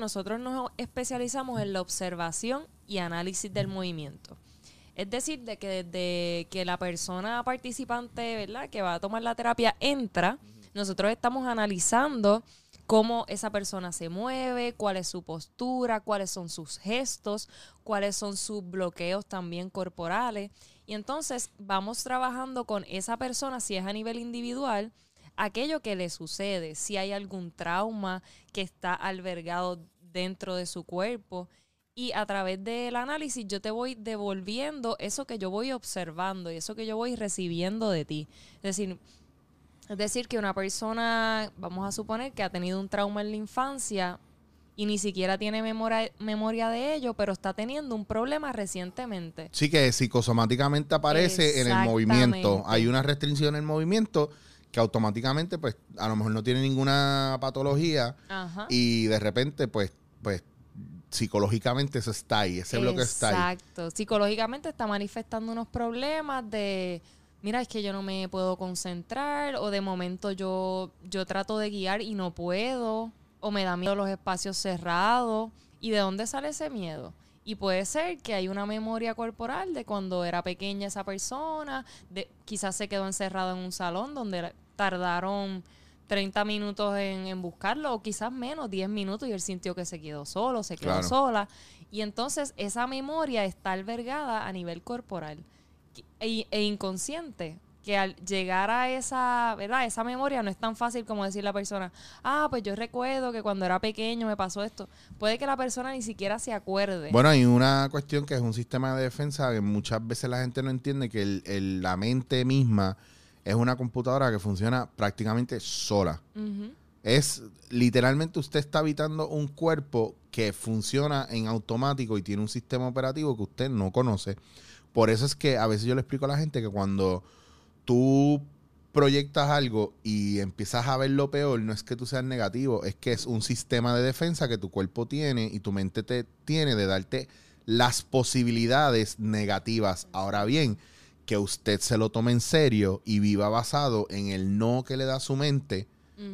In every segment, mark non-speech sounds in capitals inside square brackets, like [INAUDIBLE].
Nosotros nos especializamos en la observación y análisis del movimiento. Es decir, de que desde que la persona participante, ¿verdad? Que va a tomar la terapia entra, nosotros estamos analizando cómo esa persona se mueve, cuál es su postura, cuáles son sus gestos, cuáles son sus bloqueos también corporales. Y entonces vamos trabajando con esa persona, si es a nivel individual, aquello que le sucede, si hay algún trauma que está albergado dentro de su cuerpo. Y a través del análisis yo te voy devolviendo eso que yo voy observando y eso que yo voy recibiendo de ti. Es decir, es decir, que una persona, vamos a suponer que ha tenido un trauma en la infancia y ni siquiera tiene memoria, memoria de ello, pero está teniendo un problema recientemente. Sí, que psicosomáticamente aparece en el movimiento. Hay una restricción en el movimiento que automáticamente, pues, a lo mejor no tiene ninguna patología Ajá. y de repente, pues, pues, psicológicamente eso está ahí, ese bloque está ahí. Exacto. Psicológicamente está manifestando unos problemas de, mira, es que yo no me puedo concentrar o de momento yo, yo trato de guiar y no puedo o me da miedo los espacios cerrados. ¿Y de dónde sale ese miedo? Y puede ser que hay una memoria corporal de cuando era pequeña esa persona, de, quizás se quedó encerrado en un salón donde tardaron 30 minutos en, en buscarlo, o quizás menos, 10 minutos, y él sintió que se quedó solo, se quedó Claro. sola. Y entonces esa memoria está albergada a nivel corporal e, e inconsciente. Que al llegar a esa, ¿verdad? Esa memoria no es tan fácil como decir la persona, ah, pues yo recuerdo que cuando era pequeño me pasó esto. Puede que la persona ni siquiera se acuerde. Bueno, hay una cuestión que es un sistema de defensa que muchas veces la gente no entiende que el- el- la mente misma es una computadora que funciona prácticamente sola. Es literalmente usted está habitando un cuerpo que funciona en automático y tiene un sistema operativo que usted no conoce. Por eso es que a veces yo le explico a la gente que cuando tú proyectas algo y empiezas a ver lo peor, no es que tú seas negativo, es que es un sistema de defensa que tu cuerpo tiene y tu mente te tiene de darte las posibilidades negativas. Ahora bien, que usted se lo tome en serio y viva basado en el no que le da su mente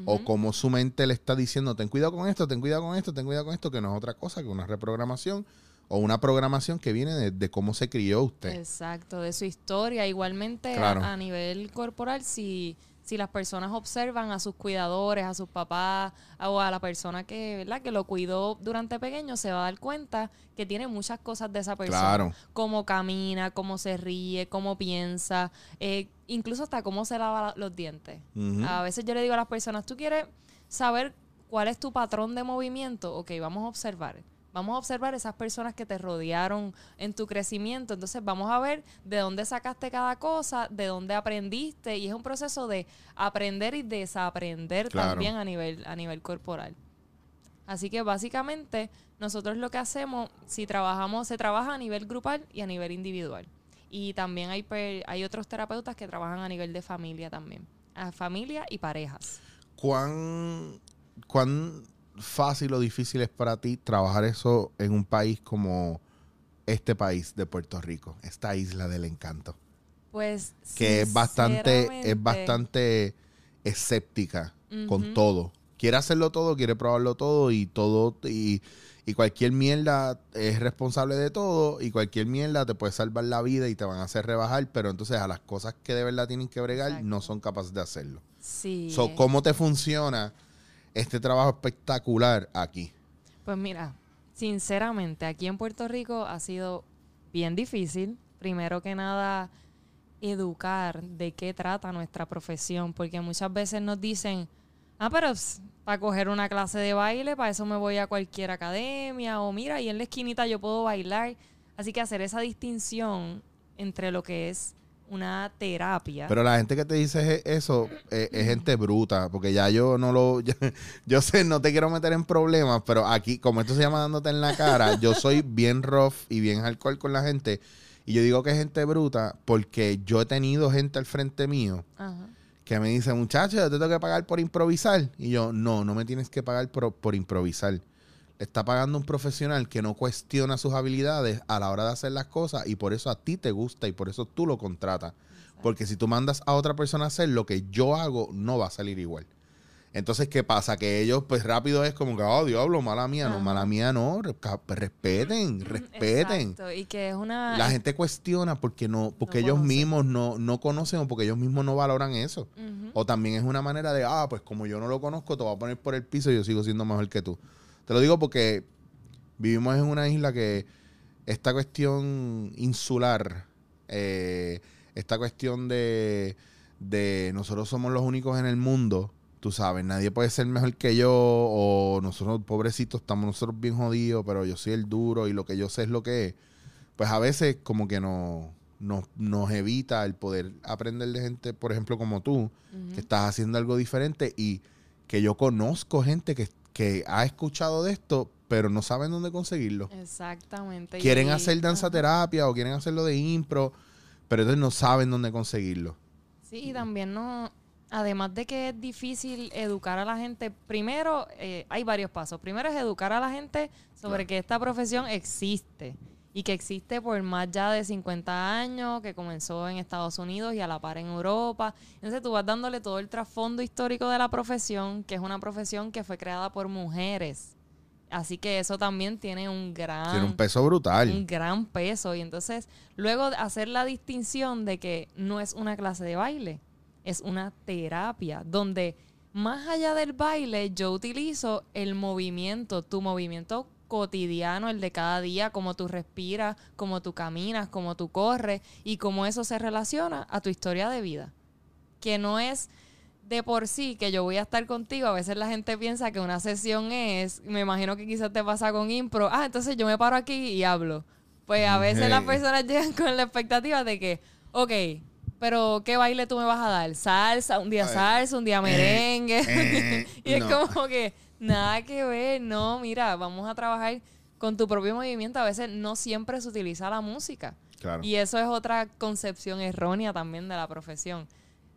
o como su mente le está diciendo, ten cuidado con esto, ten cuidado con esto, ten cuidado con esto, que no es otra cosa que una reprogramación o una programación que viene de, de cómo se crió usted. Exacto, de su historia. Igualmente a- Claro. a, nivel corporal, si, si las personas observan a sus cuidadores, a sus papás o a la persona que, ¿verdad? que lo cuidó durante pequeño, se va a dar cuenta que tiene muchas cosas de esa persona. Claro. Cómo camina, cómo se ríe, cómo piensa, eh, incluso hasta cómo se lava la- los dientes. A veces yo le digo a las personas, ¿tú quieres saber cuál es tu patrón de movimiento? Ok, vamos a observar. Vamos a observar esas personas que te rodearon en tu crecimiento. Entonces vamos a ver de dónde sacaste cada cosa, de dónde aprendiste. Y es un proceso de aprender y desaprender Claro. también a nivel, a nivel corporal. Así que básicamente nosotros lo que hacemos, si trabajamos, se trabaja a nivel grupal y a nivel individual. Y también hay, hay otros terapeutas que trabajan a nivel de familia también. A familia y parejas. ¿Cuán, ¿Cuán fácil o difícil es para ti trabajar eso en un país como este país de Puerto Rico, esta isla del encanto? Pues Que es bastante, es bastante escéptica con todo. Quiere hacerlo todo, quiere probarlo todo y todo y, y cualquier mierda es responsable de todo y cualquier mierda te puede salvar la vida y te van a hacer rebajar, pero entonces a las cosas que de verdad tienen que bregar Exacto. no son capaces de hacerlo. Sí. So, eh. ¿Cómo te funciona este trabajo espectacular aquí? Pues mira, sinceramente, aquí en Puerto Rico ha sido bien difícil. Primero que nada, educar de qué trata nuestra profesión, porque muchas veces nos dicen, ah, pero para coger una clase de baile, para eso me voy a cualquier academia, o mira, y en la esquinita yo puedo bailar. Así que hacer esa distinción entre lo que es una terapia. Pero la gente que te dice e- eso eh, es gente bruta, porque ya yo no lo. [LAUGHS] yo sé, no te quiero meter en problemas, pero aquí, como esto se llama dándote en la cara, yo soy bien rough y bien hardcore con la gente. Y yo digo que es gente bruta porque yo he tenido gente al frente mío Ajá. que me dice, muchacho, yo te tengo que pagar por improvisar. Y yo, no, no me tienes que pagar por, por improvisar. Le está pagando un profesional que no cuestiona sus habilidades a la hora de hacer las cosas y por eso a ti te gusta y por eso tú lo contratas. Porque si tú mandas a otra persona a hacer lo que yo hago, no va a salir igual. Entonces, ¿qué pasa? Que ellos, pues rápido es como que, oh, diablo, mala mía. No, mala mía no. ca- Respeten, respeten. Exacto, y que es una... La gente cuestiona porque no, porque No ellos conocen. mismos no, no conocen o porque ellos mismos no valoran eso. O también es una manera de, ah, pues como yo no lo conozco, te voy a poner por el piso y yo sigo siendo mejor que tú. Te lo digo porque vivimos en una isla que esta cuestión insular, eh, esta cuestión de, de nosotros somos los únicos en el mundo, tú sabes, nadie puede ser mejor que yo o nosotros, pobrecitos, estamos nosotros bien jodidos, pero yo soy el duro y lo que yo sé es lo que es. Pues a veces como que no, nos, nos evita el poder aprender de gente, por ejemplo, como tú, que estás haciendo algo diferente y que yo conozco gente que, que ha escuchado de esto, pero no saben dónde conseguirlo. Exactamente. Quieren y- hacer danza terapia o quieren hacerlo de impro, pero entonces no saben dónde conseguirlo. Sí, y también no, además de que es difícil educar a la gente, primero eh, hay varios pasos. Primero es educar a la gente sobre Claro. que esta profesión existe y que existe por más ya de 50 años, que comenzó en Estados Unidos y a la par en Europa. Entonces tú vas dándole todo el trasfondo histórico de la profesión, que es una profesión que fue creada por mujeres. Así que eso también tiene un gran Tiene un peso brutal. un gran peso. Y entonces, luego hacer la distinción de que no es una clase de baile, es una terapia, donde más allá del baile, yo utilizo el movimiento, tu movimiento cotidiano, el de cada día, cómo tú respiras, cómo tú caminas, cómo tú corres y cómo eso se relaciona a tu historia de vida. Que no es de por sí que yo voy a estar contigo. A veces la gente piensa que una sesión es, me imagino que quizás te pasa con impro, ah, entonces yo me paro aquí y hablo. Pues a veces las personas [LAUGHS] llegan con la expectativa de que, ok, pero ¿qué baile tú me vas a dar? Salsa, un día salsa, un día merengue. eh, [LAUGHS] y es no. como que nada que ver, no, mira, vamos a trabajar con tu propio movimiento. A veces no siempre se utiliza la música. Claro. Y eso es otra concepción errónea también de la profesión.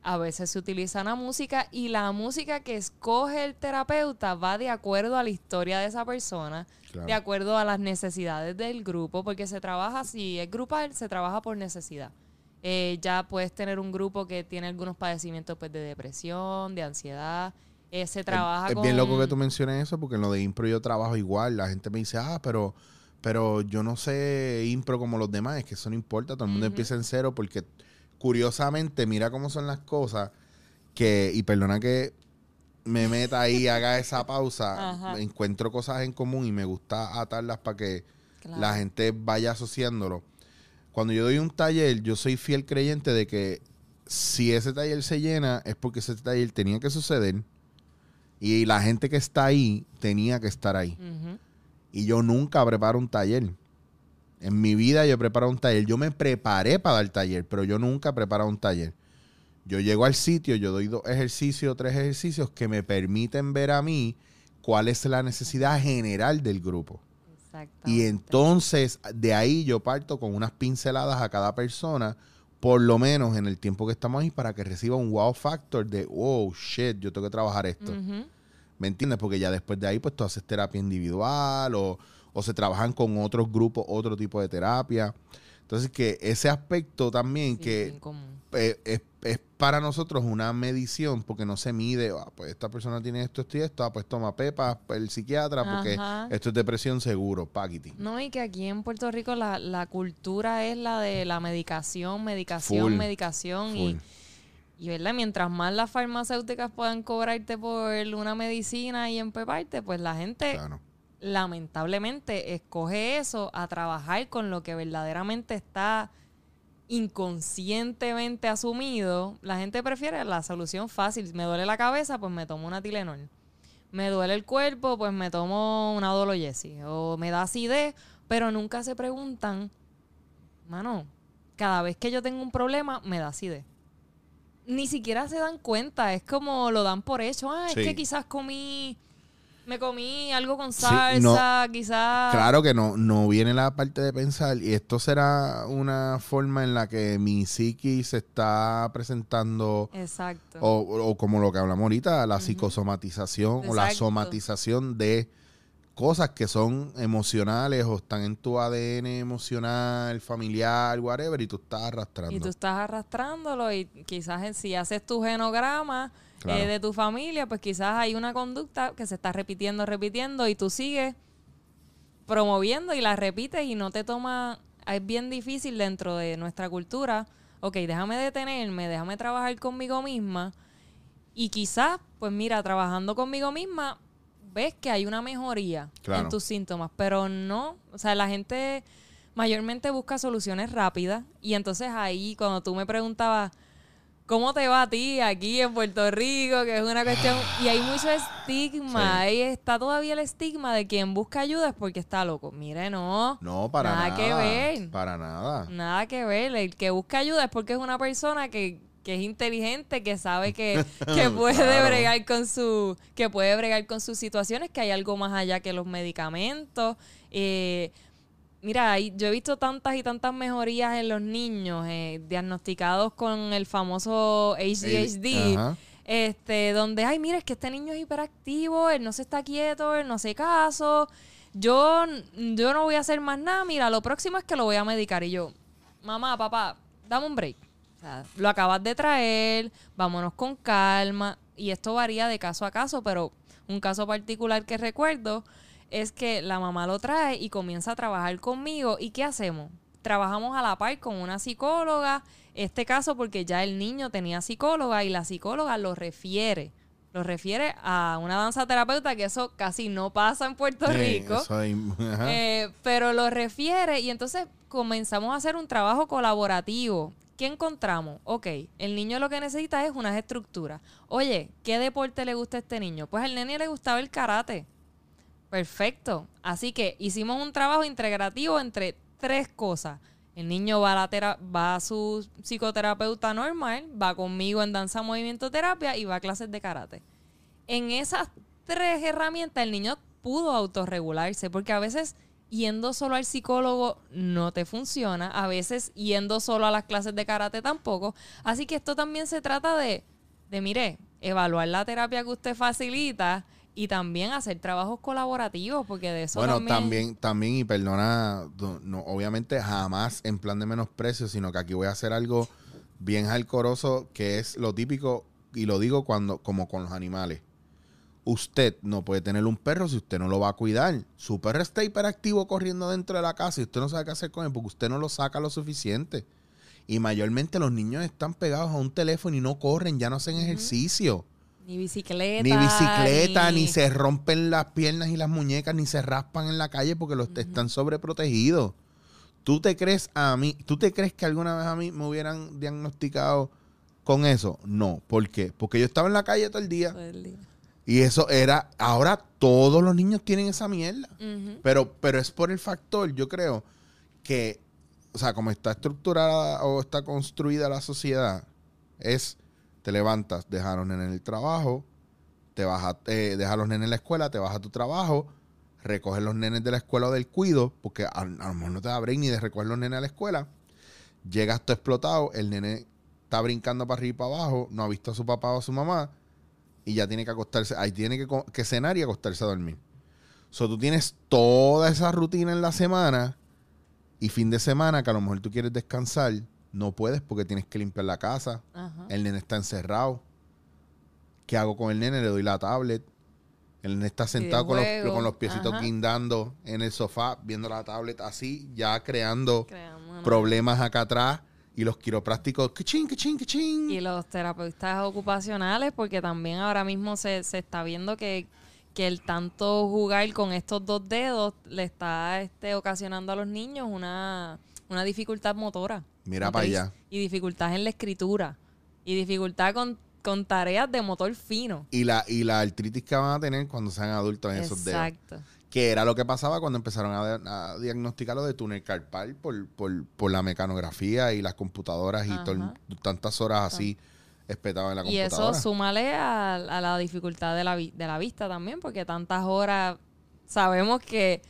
A veces se utiliza la música y la música que escoge el terapeuta va de acuerdo a la historia de esa persona, Claro. de acuerdo a las necesidades del grupo, porque se trabaja, si es grupal, se trabaja por necesidad. Eh, ya puedes tener un grupo que tiene algunos padecimientos pues, de depresión, de ansiedad. Eh, se trabaja es, bien loco que tú menciones eso porque en lo de impro yo trabajo igual. La gente me dice, ah, pero, pero yo no sé impro como los demás. Es que eso no importa. Todo el mundo empieza en cero porque curiosamente, mira cómo son las cosas que, y perdona que me meta ahí y haga esa pausa, [LAUGHS] Ajá. encuentro cosas en común y me gusta atarlas para que Claro. la gente vaya asociándolo. Cuando yo doy un taller, yo soy fiel creyente de que si ese taller se llena es porque ese taller tenía que suceder y la gente que está ahí tenía que estar ahí. Y yo nunca preparo un taller. En mi vida yo he preparado un taller. Yo me preparé para dar taller, pero yo nunca he preparado un taller. Yo llego al sitio, yo doy dos ejercicios, tres ejercicios que me permiten ver a mí cuál es la necesidad general del grupo. Y entonces de ahí yo parto con unas pinceladas a cada persona, por lo menos en el tiempo que estamos ahí, para que reciba un wow factor de, oh, shit, yo tengo que trabajar esto. ¿Me entiendes? Porque ya después de ahí, pues tú haces terapia individual o, o se trabajan con otros grupos, otro tipo de terapia. Entonces, que ese aspecto también Sí, que eh, es, es para nosotros una medición porque no se mide, ah, pues esta persona tiene esto, esto y esto, ah, pues toma pepa, el psiquiatra, porque Ajá. esto es depresión seguro, paquiti. No, y que aquí en Puerto Rico la, la cultura es la de la medicación, medicación, Full, medicación. Full. Y, y, ¿verdad? Mientras más las farmacéuticas puedan cobrarte por una medicina y empeparte, pues la gente Claro. Lamentablemente escoge eso a trabajar con lo que verdaderamente está inconscientemente asumido. La gente prefiere la solución fácil. Me duele la cabeza, pues me tomo una Tilenol. Me duele el cuerpo, pues me tomo una Dologesi. O me da acidez, pero nunca se preguntan, mano, cada vez que yo tengo un problema, me da acidez. Ni siquiera se dan cuenta, es como lo dan por hecho. Ah, Sí. es que quizás comí, me comí algo con Sí, salsa, quizás. Claro que no, no viene la parte de pensar, y esto será una forma en la que mi psiquis se está presentando, Exacto. o, o como lo que hablamos ahorita, la psicosomatización o la somatización de cosas que son emocionales o están en tu ADN emocional, familiar, whatever, y tú estás arrastrando. Y tú estás arrastrándolo y quizás en- si haces tu genograma, Claro. eh, de tu familia, pues quizás hay una conducta que se está repitiendo, repitiendo y tú sigues promoviendo y la repites y no te toma, es bien difícil dentro de nuestra cultura, ok, déjame detenerme, déjame trabajar conmigo misma y quizás, pues mira, trabajando conmigo misma, ves que hay una mejoría Claro. en tus síntomas, pero no, o sea, la gente mayormente busca soluciones rápidas y entonces ahí cuando tú me preguntabas, ¿Cómo te va a ti aquí en Puerto Rico? Que es una cuestión... Y hay mucho estigma. Sí. Ahí está todavía el estigma de quien busca ayuda es porque está loco. Mire, no. No, para Nada nada. que ver. Para nada. Nada que ver. El que busca ayuda es porque es una persona que, que es inteligente, que sabe que, [LAUGHS] que puede Claro. bregar con su... Que puede bregar con sus situaciones, que hay algo más allá que los medicamentos. Eh, Mira, yo he visto tantas y tantas mejorías en los niños eh, diagnosticados con el famoso ADHD. Ajá. Este, donde, ay, mira, es que este niño es hiperactivo, él no se está quieto, él no hace caso. Yo, yo no voy a hacer más nada. Mira, lo próximo es que lo voy a medicar. Y yo, mamá, papá, dame un break. O sea, lo acabas de traer, vámonos con calma. Y esto varía de caso a caso, pero un caso particular que recuerdo es que la mamá lo trae y comienza a trabajar conmigo. ¿Y qué hacemos? Trabajamos a la par con una psicóloga. Este caso porque ya el niño tenía psicóloga y la psicóloga lo refiere. Lo refiere a una danza terapeuta, que eso casi no pasa en Puerto Eh, Rico. Eh, pero lo refiere y entonces comenzamos a hacer un trabajo colaborativo. ¿Qué encontramos? Ok, el niño lo que necesita es unas estructuras. Oye, ¿qué deporte le gusta a este niño? Pues al nene le gustaba el karate. Perfecto. Así que hicimos un trabajo integrativo entre tres cosas. El niño va a, la va a su psicoterapeuta normal, va conmigo en danza, movimiento, terapia y va a clases de karate. En esas tres herramientas el niño pudo autorregularse, porque a veces yendo solo al psicólogo no te funciona, a veces yendo solo a las clases de karate tampoco. Así que esto también se trata de, de mire, evaluar la terapia que usted facilita y también hacer trabajos colaborativos, porque de eso Bueno, también... también, también, y perdona, no, no, obviamente jamás en plan de menosprecio, sino que aquí voy a hacer algo bien alcoroso, que es lo típico, y lo digo cuando, como con los animales. Usted no puede tener un perro si usted no lo va a cuidar. Su perro está hiperactivo corriendo dentro de la casa y usted no sabe qué hacer con él porque usted no lo saca lo suficiente. Y mayormente los niños están pegados a un teléfono y no corren, ya no hacen ejercicio. Ni bicicleta. Ni bicicleta, ni... se rompen las piernas y las muñecas, ni se raspan en la calle porque los están sobreprotegidos. ¿Tú te crees a mí, tú te crees que alguna vez a mí me hubieran diagnosticado con eso? No. ¿Por qué? Porque yo estaba en la calle todo el día Todo el día. y eso era, ahora todos los niños tienen esa mierda. Pero, pero es por el factor, yo creo, que, o sea, como está estructurada o está construida la sociedad, es, te levantas, dejas a los nenes en el trabajo, te vas a, eh, a los nenes en la escuela, te vas a tu trabajo, recoges los nenes de la escuela o del cuido, porque a, lo mejor no te da break ni de recoger los nenes a la escuela, llegas tú explotado, el nene está brincando para arriba y para abajo, no ha visto a su papá o a su mamá, y ya tiene que acostarse, ahí tiene que cenar y acostarse a dormir. So, tú tienes toda esa rutina en la semana y fin de semana que a lo mejor tú quieres descansar, no puedes porque tienes que limpiar la casa, Ajá. el nene está encerrado. ¿Qué hago con el nene? Le doy la tablet. El nene está sentado con los, con los piecitos Ajá. guindando en el sofá, viendo la tablet así, ya creando Creamos problemas acá atrás. Y los quiroprácticos, que ching, que ching, que ching. Y los terapeutas ocupacionales, porque también ahora mismo se, se está viendo que, que el tanto jugar con estos dos dedos le está este, ocasionando a los niños una, una dificultad motora. Mira para allá. Y dificultad en la escritura. Y dificultad con, con tareas de motor fino. Y la, y la artritis que van a tener cuando sean adultos en esos dedos. Exacto. Que era lo que pasaba cuando empezaron a, a diagnosticar lo de túnel carpal por, por, por la mecanografía y las computadoras y tol- tantas horas así espetadas en la Y eso computadora. súmale a, a la dificultad de la, vi- de la vista también, porque tantas horas sabemos que,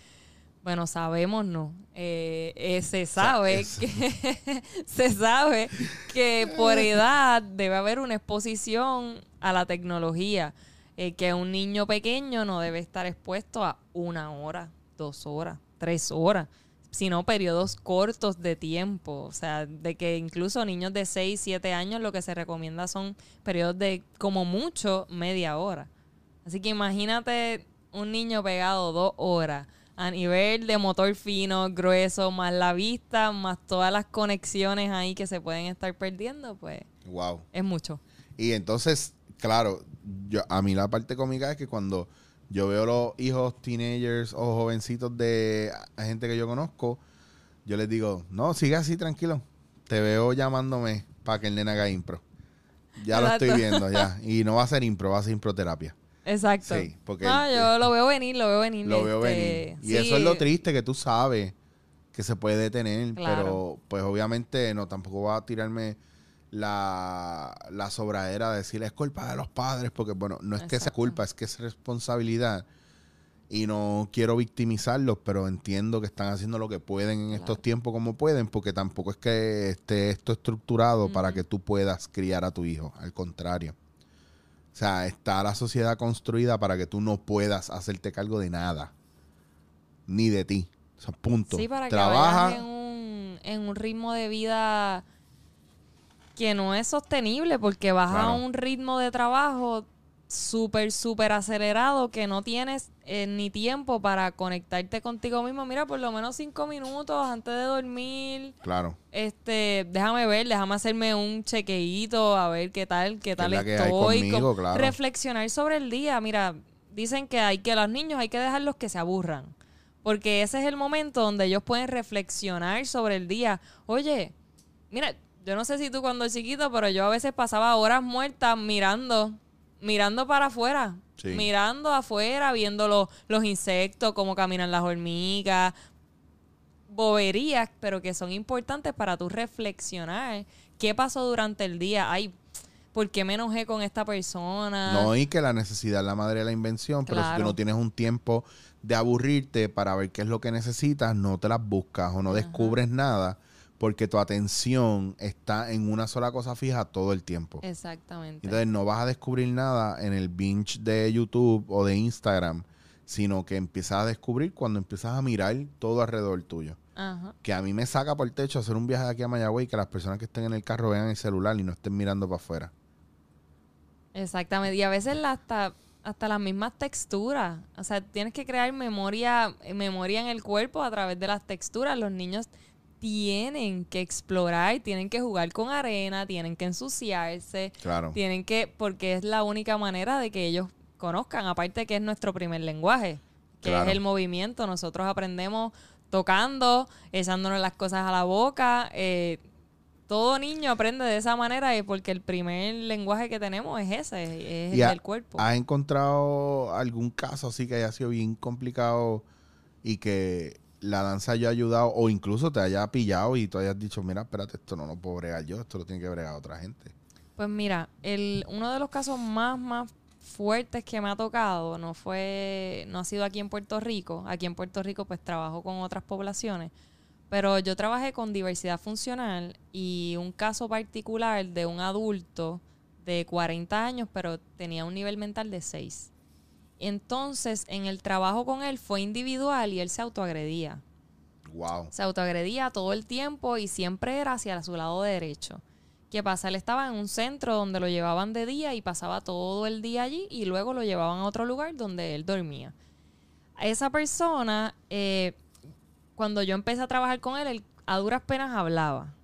bueno, sabemos no, eh, eh, se sabe que [LAUGHS] se sabe que por [LAUGHS] edad debe haber una exposición a la tecnología, eh, que un niño pequeño no debe estar expuesto a una hora, dos horas, tres horas. sino periodos cortos de tiempo. O sea, de que incluso niños de 6, 7 años lo que se recomienda son periodos de como mucho media hora. Así que imagínate un niño pegado dos horas a nivel de motor fino, grueso, más la vista, más todas las conexiones ahí que se pueden estar perdiendo, pues Wow. es mucho. Y entonces, claro, yo, a mí la parte cómica es que cuando yo veo los hijos teenagers o jovencitos de gente que yo conozco, yo les digo, no, sigue así tranquilo. Te veo llamándome para que el nena haga impro. Ya lo estoy viendo, ya. Y no va a ser impro, va a ser improterapia. Exacto. Sí, porque No, yo lo veo venir, lo veo venir. Lo veo este, venir. Y sí, eso es lo triste que tú sabes que se puede detener, Claro. pero pues obviamente no tampoco va a tirarme la, la sobradera de decir es culpa de los padres, porque bueno, no es que sea culpa, es que es responsabilidad. Y no quiero victimizarlos, pero entiendo que están haciendo lo que pueden en estos tiempos como pueden, porque tampoco es que esté esto estructurado para que tú puedas criar a tu hijo, al contrario. O sea, está la sociedad construida para que tú no puedas hacerte cargo de nada. Ni de ti. O sea, punto. Sí, para que Trabaja. vayas en un, en un ritmo de vida que no es sostenible porque vas a un ritmo de trabajo súper, súper acelerado que no tienes eh, ni tiempo para conectarte contigo mismo. Mira, por lo menos cinco minutos antes de dormir. Claro. Este, déjame ver, déjame hacerme un chequeíto a ver qué tal, qué tal estoy. conmigo, claro. Reflexionar sobre el día. Mira, dicen que hay que los niños hay que dejarlos que se aburran. Porque ese es el momento donde ellos pueden reflexionar sobre el día. Oye, mira, yo no sé si tú cuando chiquito, pero yo a veces pasaba horas muertas mirando, mirando para afuera. Sí. Mirando afuera, viendo los, los insectos, cómo caminan las hormigas, boberías, pero que son importantes para tú reflexionar qué pasó durante el día. Ay, ¿por qué me enojé con esta persona? No, y que la necesidad es la madre de la invención, pero si tú no tienes un tiempo de aburrirte para ver qué es lo que necesitas, no te las buscas o no descubres nada porque tu atención está en una sola cosa fija todo el tiempo. Exactamente. Entonces no vas a descubrir nada en el binge de YouTube o de Instagram, sino que empiezas a descubrir cuando empiezas a mirar todo alrededor tuyo. Ajá. Que a mí me saca por el techo hacer un viaje de aquí a Mayagüey y que las personas que estén en el carro vean el celular y no estén mirando para afuera. Exactamente. Y a veces hasta, hasta las mismas texturas. O sea, tienes que crear memoria, memoria en el cuerpo a través de las texturas. Los niños tienen que explorar, tienen que jugar con arena, tienen que ensuciarse, Claro. tienen que, porque es la única manera de que ellos conozcan, aparte que es nuestro primer lenguaje, que Claro. es el movimiento. Nosotros aprendemos tocando, echándonos las cosas a la boca. eh, todo niño aprende de esa manera y porque el primer lenguaje que tenemos es ese, es el Y del cuerpo. ¿Has encontrado algún caso así que haya sido bien complicado y que la danza haya ayudado o incluso te haya pillado y tú hayas dicho, mira, espérate, esto no lo puedo bregar yo, esto lo tiene que bregar otra gente? Pues mira, el, uno de los casos más, más fuertes que me ha tocado no fue, no ha sido aquí en Puerto Rico. Aquí en Puerto Rico pues trabajo con otras poblaciones. Pero yo trabajé con diversidad funcional y un caso particular de un adulto de 40 años, pero tenía un nivel mental de 6. Entonces, en el trabajo con él fue individual y él se autoagredía. Wow. Se autoagredía todo el tiempo y siempre era hacia su lado derecho. ¿Qué pasa? Él estaba en un centro donde lo llevaban de día y pasaba todo el día allí y luego lo llevaban a otro lugar donde él dormía. Esa persona, eh, cuando yo empecé a trabajar con él, él a duras penas hablaba.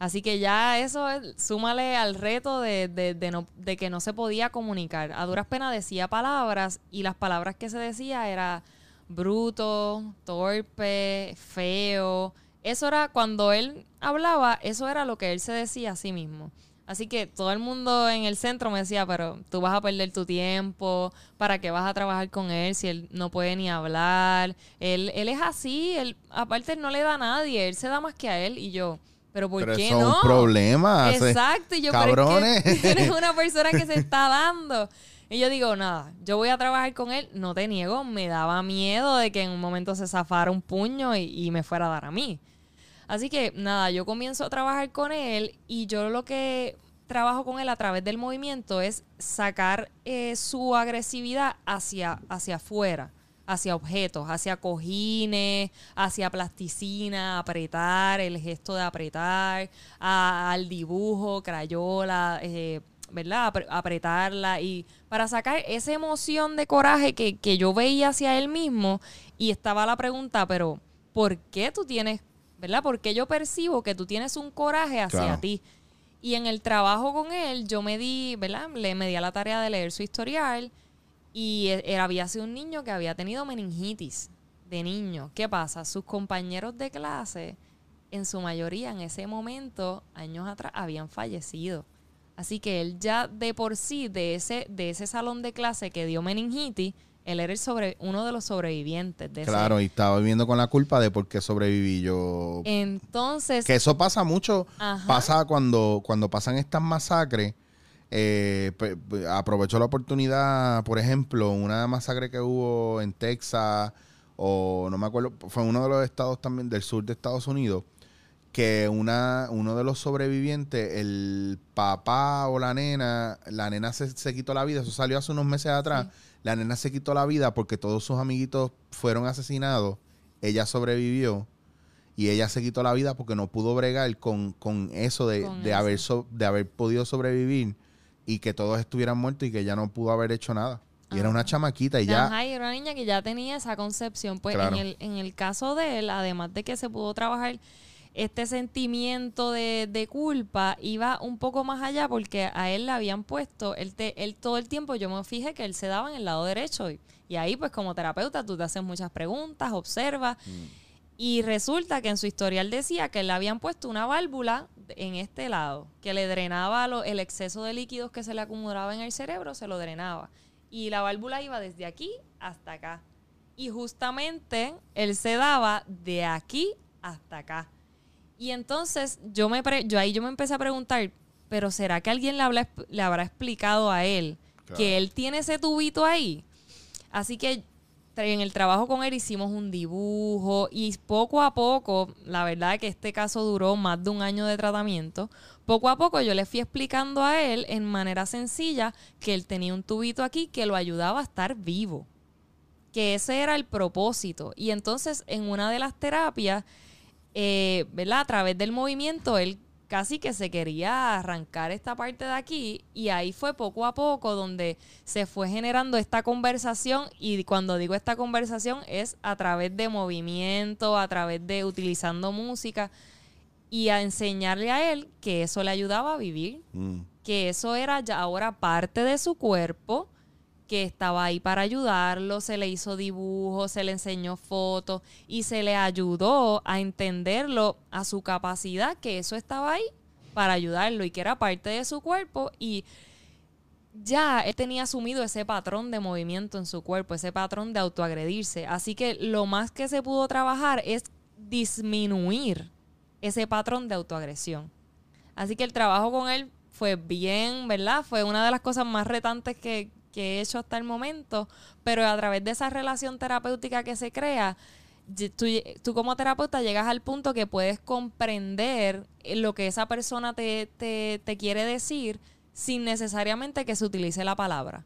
Así que ya eso es- súmale al reto de, de- de no- de que no se podía comunicar. A duras penas decía palabras y las palabras que se decía era bruto, torpe, feo. Eso era cuando él hablaba, eso era lo que él se decía a sí mismo. Así que todo el mundo en el centro me decía, pero tú vas a perder tu tiempo, ¿para qué vas a trabajar con él si él no puede ni hablar? Él, él es así, él, aparte no le da a nadie, él se da más que a él y yo. Pero ¿por Pero qué eso es no? un problema. Exacto, y yo, cabrones. pero es que [LAUGHS] eres una [LAUGHS] persona que se está dando. Y yo digo, nada, yo voy a trabajar con él, no te niego, me daba miedo de que en un momento se zafara un puño y, y me fuera a dar a mí. Así que nada, yo comienzo a trabajar con él y yo lo que trabajo con él a través del movimiento es sacar eh, su agresividad hacia, hacia afuera, hacia objetos, hacia cojines, hacia plasticina, apretar, el gesto de apretar, a- al dibujo, crayola, eh, ¿verdad? Apre- apretarla y para sacar esa emoción de coraje que, que yo veía hacia él mismo y estaba la pregunta, pero ¿por qué tú tienes, ¿verdad? Porque yo percibo que tú tienes un coraje hacia Claro. ti. Y en el trabajo con él, yo me di, ¿verdad? Le me di a la tarea de leer su historial y e- era, había sido un niño que había tenido meningitis de niño. ¿Qué pasa? Sus compañeros de clase, en su mayoría en ese momento, años atrás, habían fallecido. Así que él ya de por sí, de ese, de ese salón de clase que dio meningitis, él era el sobre, uno de los sobrevivientes de ese- Claro, y estaba viviendo con la culpa de por qué sobreviví yo. Entonces, Que eso pasa mucho. Ajá. Pasa cuando, cuando pasan estas masacres. Eh, aprovecho la oportunidad, por ejemplo, una masacre que hubo en Texas, o no me acuerdo, fue en uno de los estados también del sur de Estados Unidos, que una, uno de los sobrevivientes, el papá o la nena, la nena se, se quitó la vida, eso salió hace unos meses atrás, la nena se quitó la vida porque todos sus amiguitos fueron asesinados, ella sobrevivió y ella se quitó la vida porque no pudo bregar con, con eso de, Con de eso. haber so- de haber podido sobrevivir y que todos estuvieran muertos y que ella no pudo haber hecho nada. Y era una chamaquita y ya... Ajá, y era una niña que ya tenía esa concepción. Pues Claro. en, el, en el caso de él, además de que se pudo trabajar este sentimiento de, de culpa, iba un poco más allá porque a él le habían puesto, él, te, él todo el tiempo yo me fijé que él se daba en el lado derecho. Y, y ahí pues como terapeuta tú te haces muchas preguntas, observas. Y resulta que en su historial decía que le habían puesto una válvula en este lado, que le drenaba lo- el exceso de líquidos que se le acumulaba en el cerebro, se lo drenaba. Y la válvula iba desde aquí hasta acá. Y justamente él se daba de aquí hasta acá. Y entonces yo, me pre- yo ahí yo me empecé a preguntar, pero ¿será que alguien le, habla- le habrá explicado a él Claro. que él tiene ese tubito ahí? Así que en el trabajo con él hicimos un dibujo y poco a poco, la verdad que este caso duró más de un año de tratamiento, poco a poco yo le fui explicando a él en manera sencilla que él tenía un tubito aquí que lo ayudaba a estar vivo, que ese era el propósito. Y entonces en una de las terapias, eh, ¿verdad? A través del movimiento, él casi que se quería arrancar esta parte de aquí y ahí fue poco a poco donde se fue generando esta conversación y cuando digo esta conversación es a través de movimiento, a través de utilizando música y a enseñarle a él que eso le ayudaba a vivir, Mm. que eso era ya ahora parte de su cuerpo, que estaba ahí para ayudarlo, se le hizo dibujos, se le enseñó fotos y se le ayudó a entenderlo a su capacidad, que eso estaba ahí para ayudarlo y que era parte de su cuerpo y ya él tenía asumido ese patrón de movimiento en su cuerpo, ese patrón de autoagredirse. Así que lo más que se pudo trabajar es disminuir ese patrón de autoagresión. Así que el trabajo con él fue bien, ¿verdad? Fue una de las cosas más retantes que, que he hecho hasta el momento, pero a través de esa relación terapéutica que se crea, tú como terapeuta llegas al punto que puedes comprender eh, lo que esa persona te, te, te quiere decir sin necesariamente que se utilice la palabra.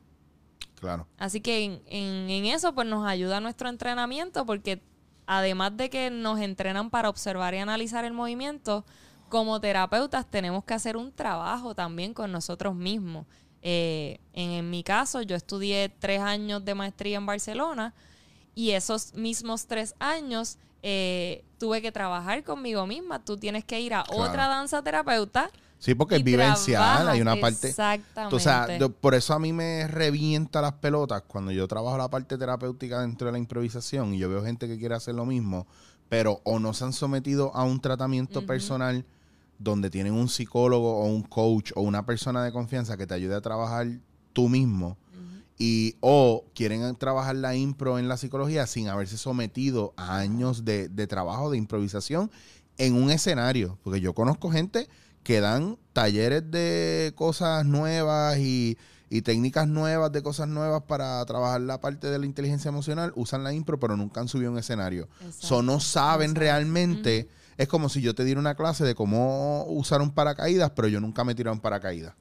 Claro. Así que en, en- en eso pues nos ayuda nuestro entrenamiento porque además de que nos entrenan para observar y analizar el movimiento, como terapeutas tenemos que hacer un trabajo también con nosotros mismos. Eh, en, en mi caso, yo estudié tres años de maestría en Barcelona y esos mismos tres años eh, tuve que trabajar conmigo misma. Tú tienes que ir a Claro. otra danza terapeuta. Sí, porque y es vivencial, trabajas. hay una parte... Exactamente. O sea, yo- por eso a mí me revienta las pelotas cuando yo trabajo la parte terapéutica dentro de la improvisación y yo veo gente que quiere hacer lo mismo, pero o no se han sometido a un tratamiento personal donde tienen un psicólogo o un coach o una persona de confianza que te ayude a trabajar tú mismo y o quieren trabajar la impro en la psicología sin haberse sometido a años de, de trabajo de improvisación en un escenario. Porque yo conozco gente que dan talleres de cosas nuevas y, y técnicas nuevas de cosas nuevas para trabajar la parte de la inteligencia emocional, usan la impro, pero nunca han subido a un escenario. Exacto. So, no saben Exacto. realmente. Es como si yo te diera una clase de cómo usar un paracaídas, pero yo nunca me he tirado un paracaídas.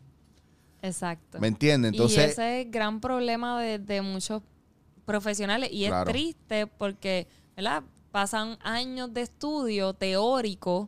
Exacto. ¿Me entiendes? y Entonces, ese es el gran problema de, de muchos profesionales y Claro. es triste porque, ¿verdad? Pasan años de estudio teórico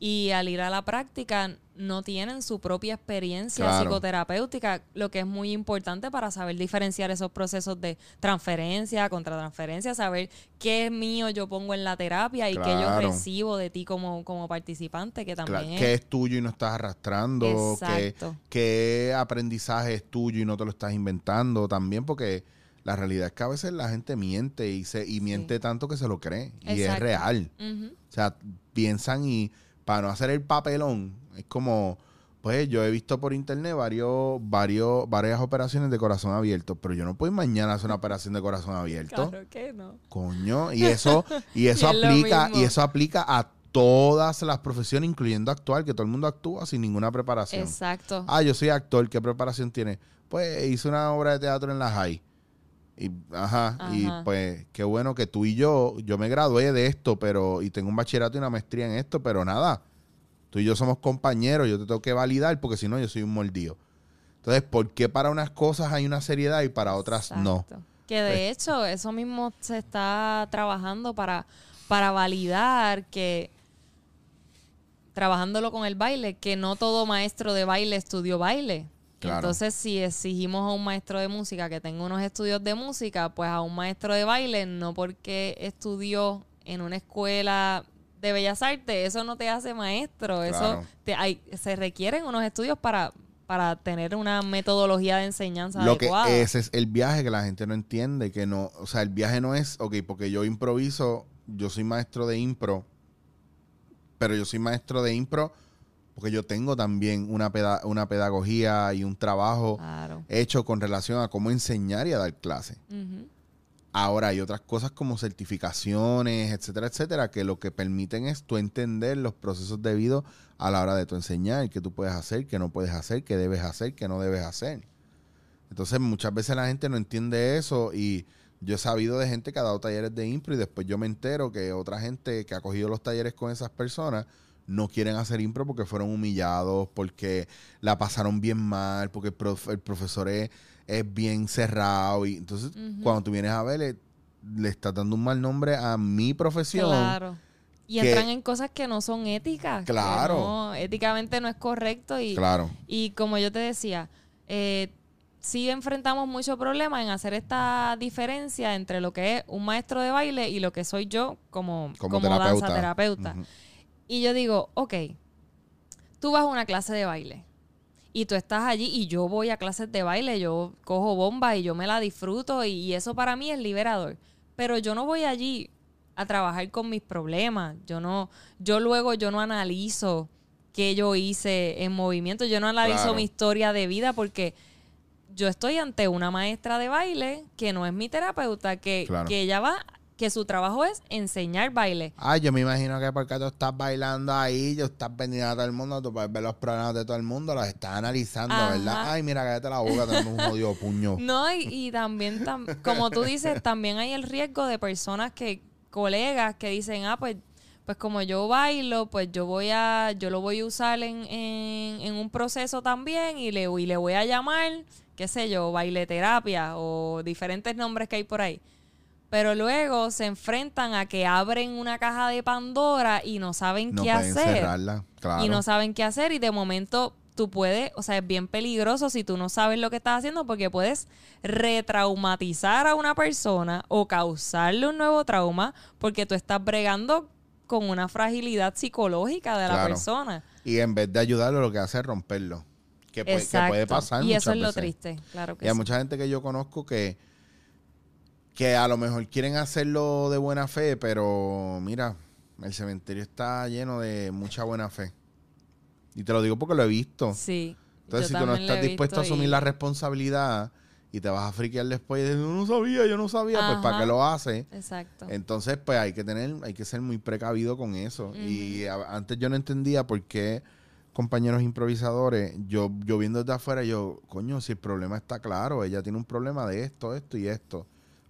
y al ir a la práctica no tienen su propia experiencia Claro. psicoterapéutica, lo que es muy importante para saber diferenciar esos procesos de transferencia, contratransferencia, saber qué es mío yo pongo en la terapia y qué yo recibo de ti como, como participante, que Claro, también ¿Qué es... es tuyo y no estás arrastrando? ¿Qué, qué aprendizaje es tuyo y no te lo estás inventando? También porque la realidad es que a veces la gente miente y se y miente tanto que se lo cree. Y es real. O sea, piensan y para no hacer el papelón, es como, pues yo he visto por internet varios, varios, varias operaciones de corazón abierto, pero yo no puedo ir mañana hacer una operación de corazón abierto. Claro que no. Coño, y eso, y [LAUGHS] eso Y aplica, y eso aplica a todas las profesiones, incluyendo actuar, que todo el mundo actúa sin ninguna preparación. Exacto. Ah, yo soy actor, ¿qué preparación tiene? Pues hice una obra de teatro en la high. Y, ajá, y pues qué bueno que tú y yo, yo me gradué de esto, pero, y tengo un bachillerato y una maestría en esto, pero nada, tú y yo somos compañeros, yo te tengo que validar porque si no yo soy un mordido. Entonces, ¿por qué para unas cosas hay una seriedad y para otras no? Que de hecho, eso mismo se está trabajando para, para validar que, trabajándolo con el baile, que no todo maestro de baile estudió baile. Claro. Entonces, si exigimos a un maestro de música que tenga unos estudios de música, pues a un maestro de baile, no porque estudió en una escuela de bellas artes, eso no te hace maestro. Eso te, hay, se requieren unos estudios para, para tener una metodología de enseñanza Lo que adecuada. ese es el viaje que la gente no entiende, que no, o sea, el viaje no es, ok, porque yo improviso, yo soy maestro de impro, pero yo soy maestro de impro porque yo tengo también una, peda- una pedagogía y un trabajo Claro. hecho con relación a cómo enseñar y a dar clase. Ahora hay otras cosas como certificaciones, etcétera, etcétera, que lo que permiten es tú entender los procesos debidos a la hora de tu enseñar, qué tú puedes hacer, qué no puedes hacer, qué debes hacer, qué no debes hacer. Entonces muchas veces la gente no entiende eso y yo he sabido de gente que ha dado talleres de impro y después yo me entero que otra gente que ha cogido los talleres con esas personas no quieren hacer impro porque fueron humillados, porque la pasaron bien mal, porque el, prof- el profesor es, es bien cerrado. Y entonces, cuando tú vienes a ver, le, le estás dando un mal nombre a mi profesión. Claro. Y que- entran en cosas que no son éticas. Claro. no- éticamente no es correcto. Y, Claro. y como yo te decía, eh, sí enfrentamos muchos problemas en hacer esta diferencia entre lo que es un maestro de baile y lo que soy yo como, Como, como, terapeuta. danza terapeuta. Y yo digo, ok, tú vas a una clase de baile y tú estás allí y yo voy a clases de baile, yo cojo bomba y yo me la disfruto y, y eso para mí es liberador. Pero yo no voy allí a trabajar con mis problemas. Yo no, yo luego yo no analizo qué yo hice en movimiento, yo no analizo Claro. mi historia de vida porque yo estoy ante una maestra de baile que no es mi terapeuta, que, Claro. que ella va, que su trabajo es enseñar baile. Ay, yo me imagino que porque tú estás bailando ahí, yo estás vendiendo a todo el mundo, tú puedes ver los problemas de todo el mundo, los estás analizando, Ajá. ¿verdad? Ay, mira, cállate la boca, tenemos un jodido puño. [LAUGHS] No, y, y también, tam- como tú dices, también hay el riesgo de personas que, colegas que dicen, ah, pues, pues como yo bailo, pues yo voy a, yo lo voy a usar en, en, en un proceso también y le, y le voy a llamar, qué sé yo, baile terapia o diferentes nombres que hay por ahí. Pero luego se enfrentan a que abren una caja de Pandora y no saben No qué pueden hacer cerrarla, claro. y no saben qué hacer y de momento tú puedes, o sea, es bien peligroso si tú no sabes lo que estás haciendo porque puedes retraumatizar a una persona o causarle un nuevo trauma porque tú estás bregando con una fragilidad psicológica de la Claro. persona. Y en vez de ayudarlo, lo que hace es romperlo. Que, puede- que puede pasar y eso es lo veces. triste, claro que Y hay mucha gente que yo conozco que, que a lo mejor quieren hacerlo de buena fe, pero mira, el cementerio está lleno de mucha buena fe. Y te lo digo porque lo he visto. Sí. Entonces, si tú no estás dispuesto a asumir y- la responsabilidad y te vas a friquear después y dices, yo no sabía, yo no sabía, pues ¿para qué lo haces? Exacto. Entonces, pues hay que tener, hay que ser muy precavido con eso. Y a- antes yo no entendía por qué compañeros improvisadores, yo, yo viendo desde afuera, yo, coño, si el problema está claro, ella tiene un problema de esto, esto y esto.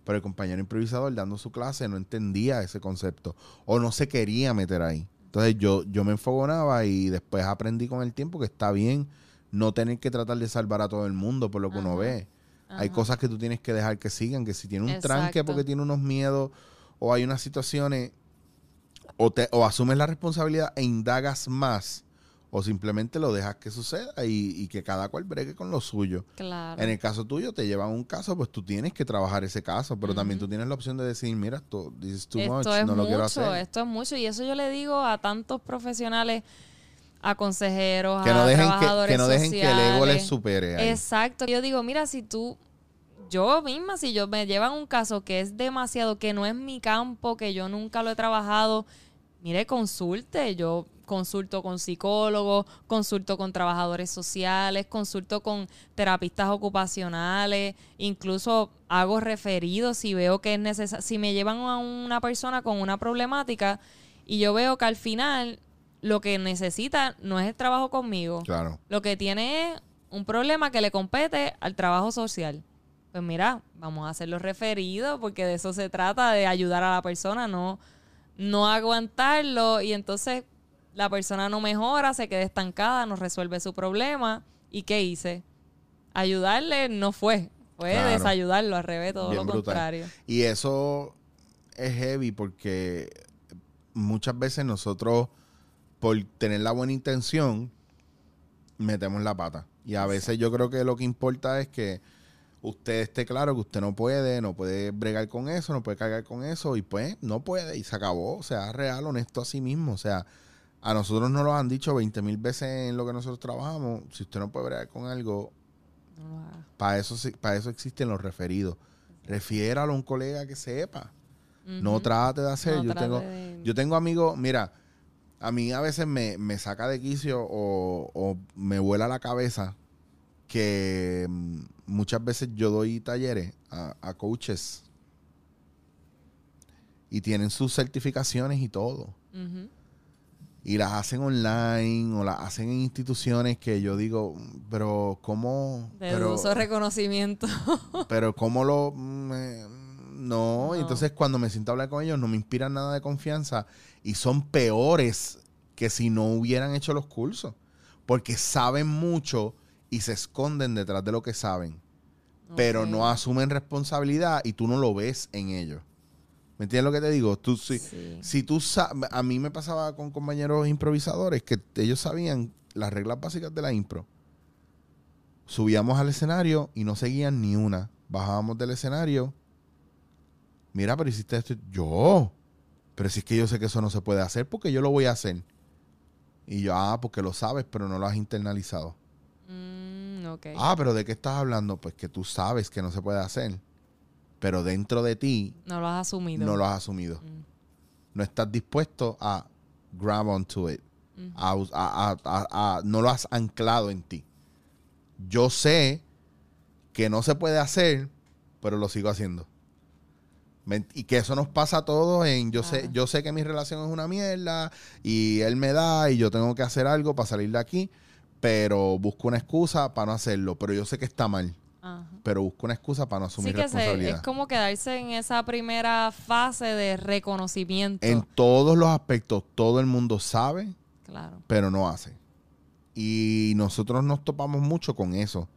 Pero el compañero improvisador dando su clase no entendía ese concepto o no se quería meter ahí. Entonces yo, yo me enfogonaba y después aprendí con el tiempo que está bien no tener que tratar de salvar a todo el mundo por lo que uno Ajá. ve. Hay cosas que tú tienes que dejar que sigan, que si tiene un tranque porque tiene unos miedos o hay unas situaciones o, te, o asumes la responsabilidad e indagas más o simplemente lo dejas que suceda y, y que cada cual bregue con lo suyo. Claro. En el caso tuyo, te llevan un caso, pues tú tienes que trabajar ese caso, pero también tú tienes la opción de decir, mira, esto this is too esto much, es no lo quiero mucho, hacer. esto es mucho. Y eso yo le digo a tantos profesionales, a consejeros, Que a no dejen que, trabajadores que no dejen que el ego les supere. ahí. Exacto. Yo digo, mira, si tú, yo misma, si yo me llevan un caso que es demasiado, que no es mi campo, que yo nunca lo he trabajado, mire, consulte. Yo consulto con psicólogos, consulto con trabajadores sociales, consulto con terapistas ocupacionales, incluso hago referidos si veo que es necesario, si me llevan a una persona con una problemática y yo veo que al final lo que necesita no es el trabajo conmigo, Claro. lo que tiene es un problema que le compete al trabajo social. Pues mira, vamos a hacer los referidos porque de eso se trata, de ayudar a la persona, no, no aguantarlo y entonces la persona no mejora, se queda estancada, no resuelve su problema. ¿Y qué hice? Ayudarle no fue, fue Claro. desayudarlo, al revés, todo Bien lo brutal. contrario. Y eso es heavy porque muchas veces nosotros, por tener la buena intención, metemos la pata. Y a veces yo creo que lo que importa es que usted esté claro que usted no puede, no puede bregar con eso, no puede cargar con eso, y pues no puede, y se acabó. O sea, real, honesto a sí mismo. O sea, a nosotros nos lo han dicho 20 mil veces en lo que nosotros trabajamos. Si usted no puede bregar con algo, No para eso, para eso existen los referidos. Refiéralo a un colega que sepa. No trate de hacer. No yo, tengo, de- yo tengo amigos, mira, a mí a veces me, me saca de quicio o, o me vuela la cabeza que mm, muchas veces yo doy talleres a, a coaches y tienen sus certificaciones y todo. Y las hacen online o las hacen en instituciones que yo digo, "Mm, pero ¿cómo? De pero, dudoso reconocimiento. [LAUGHS] pero ¿cómo lo...? mm, eh, no. No. entonces cuando me siento a hablar con ellos no me inspiran nada de confianza y son peores que si no hubieran hecho los cursos. Porque saben mucho y se esconden detrás de lo que saben. Pero no asumen responsabilidad y tú no lo ves en ellos. ¿Me entiendes lo que te digo? Tú, si, Sí. si tú a mí me pasaba con compañeros improvisadores que ellos sabían las reglas básicas de la impro. Subíamos al escenario y no seguían ni una. Bajábamos del escenario. Mira, pero hiciste esto. Yo. Pero si es que yo sé que eso no se puede hacer porque yo lo voy a hacer. Y yo, ah, porque lo sabes, pero no lo has internalizado. Mm. Ah, pero ¿de qué estás hablando? Pues que tú sabes que no se puede hacer. Pero dentro de ti no lo has asumido. no lo has asumido. Mm. No estás dispuesto a grab onto it. Ujú. A a- a- no lo has anclado en ti. Yo sé que no se puede hacer, pero lo sigo haciendo. Y que eso nos pasa a todos en yo sé, yo sé que mi relación es una mierda y él me da y yo tengo que hacer algo para salir de aquí, pero busco una excusa para no hacerlo, pero yo sé que está mal, Ajá. pero busco una excusa para no asumir Sí que responsabilidad. es como quedarse en esa primera fase de reconocimiento. En todos los aspectos, todo el mundo sabe, Claro. pero no hace. Y nosotros nos topamos mucho con eso.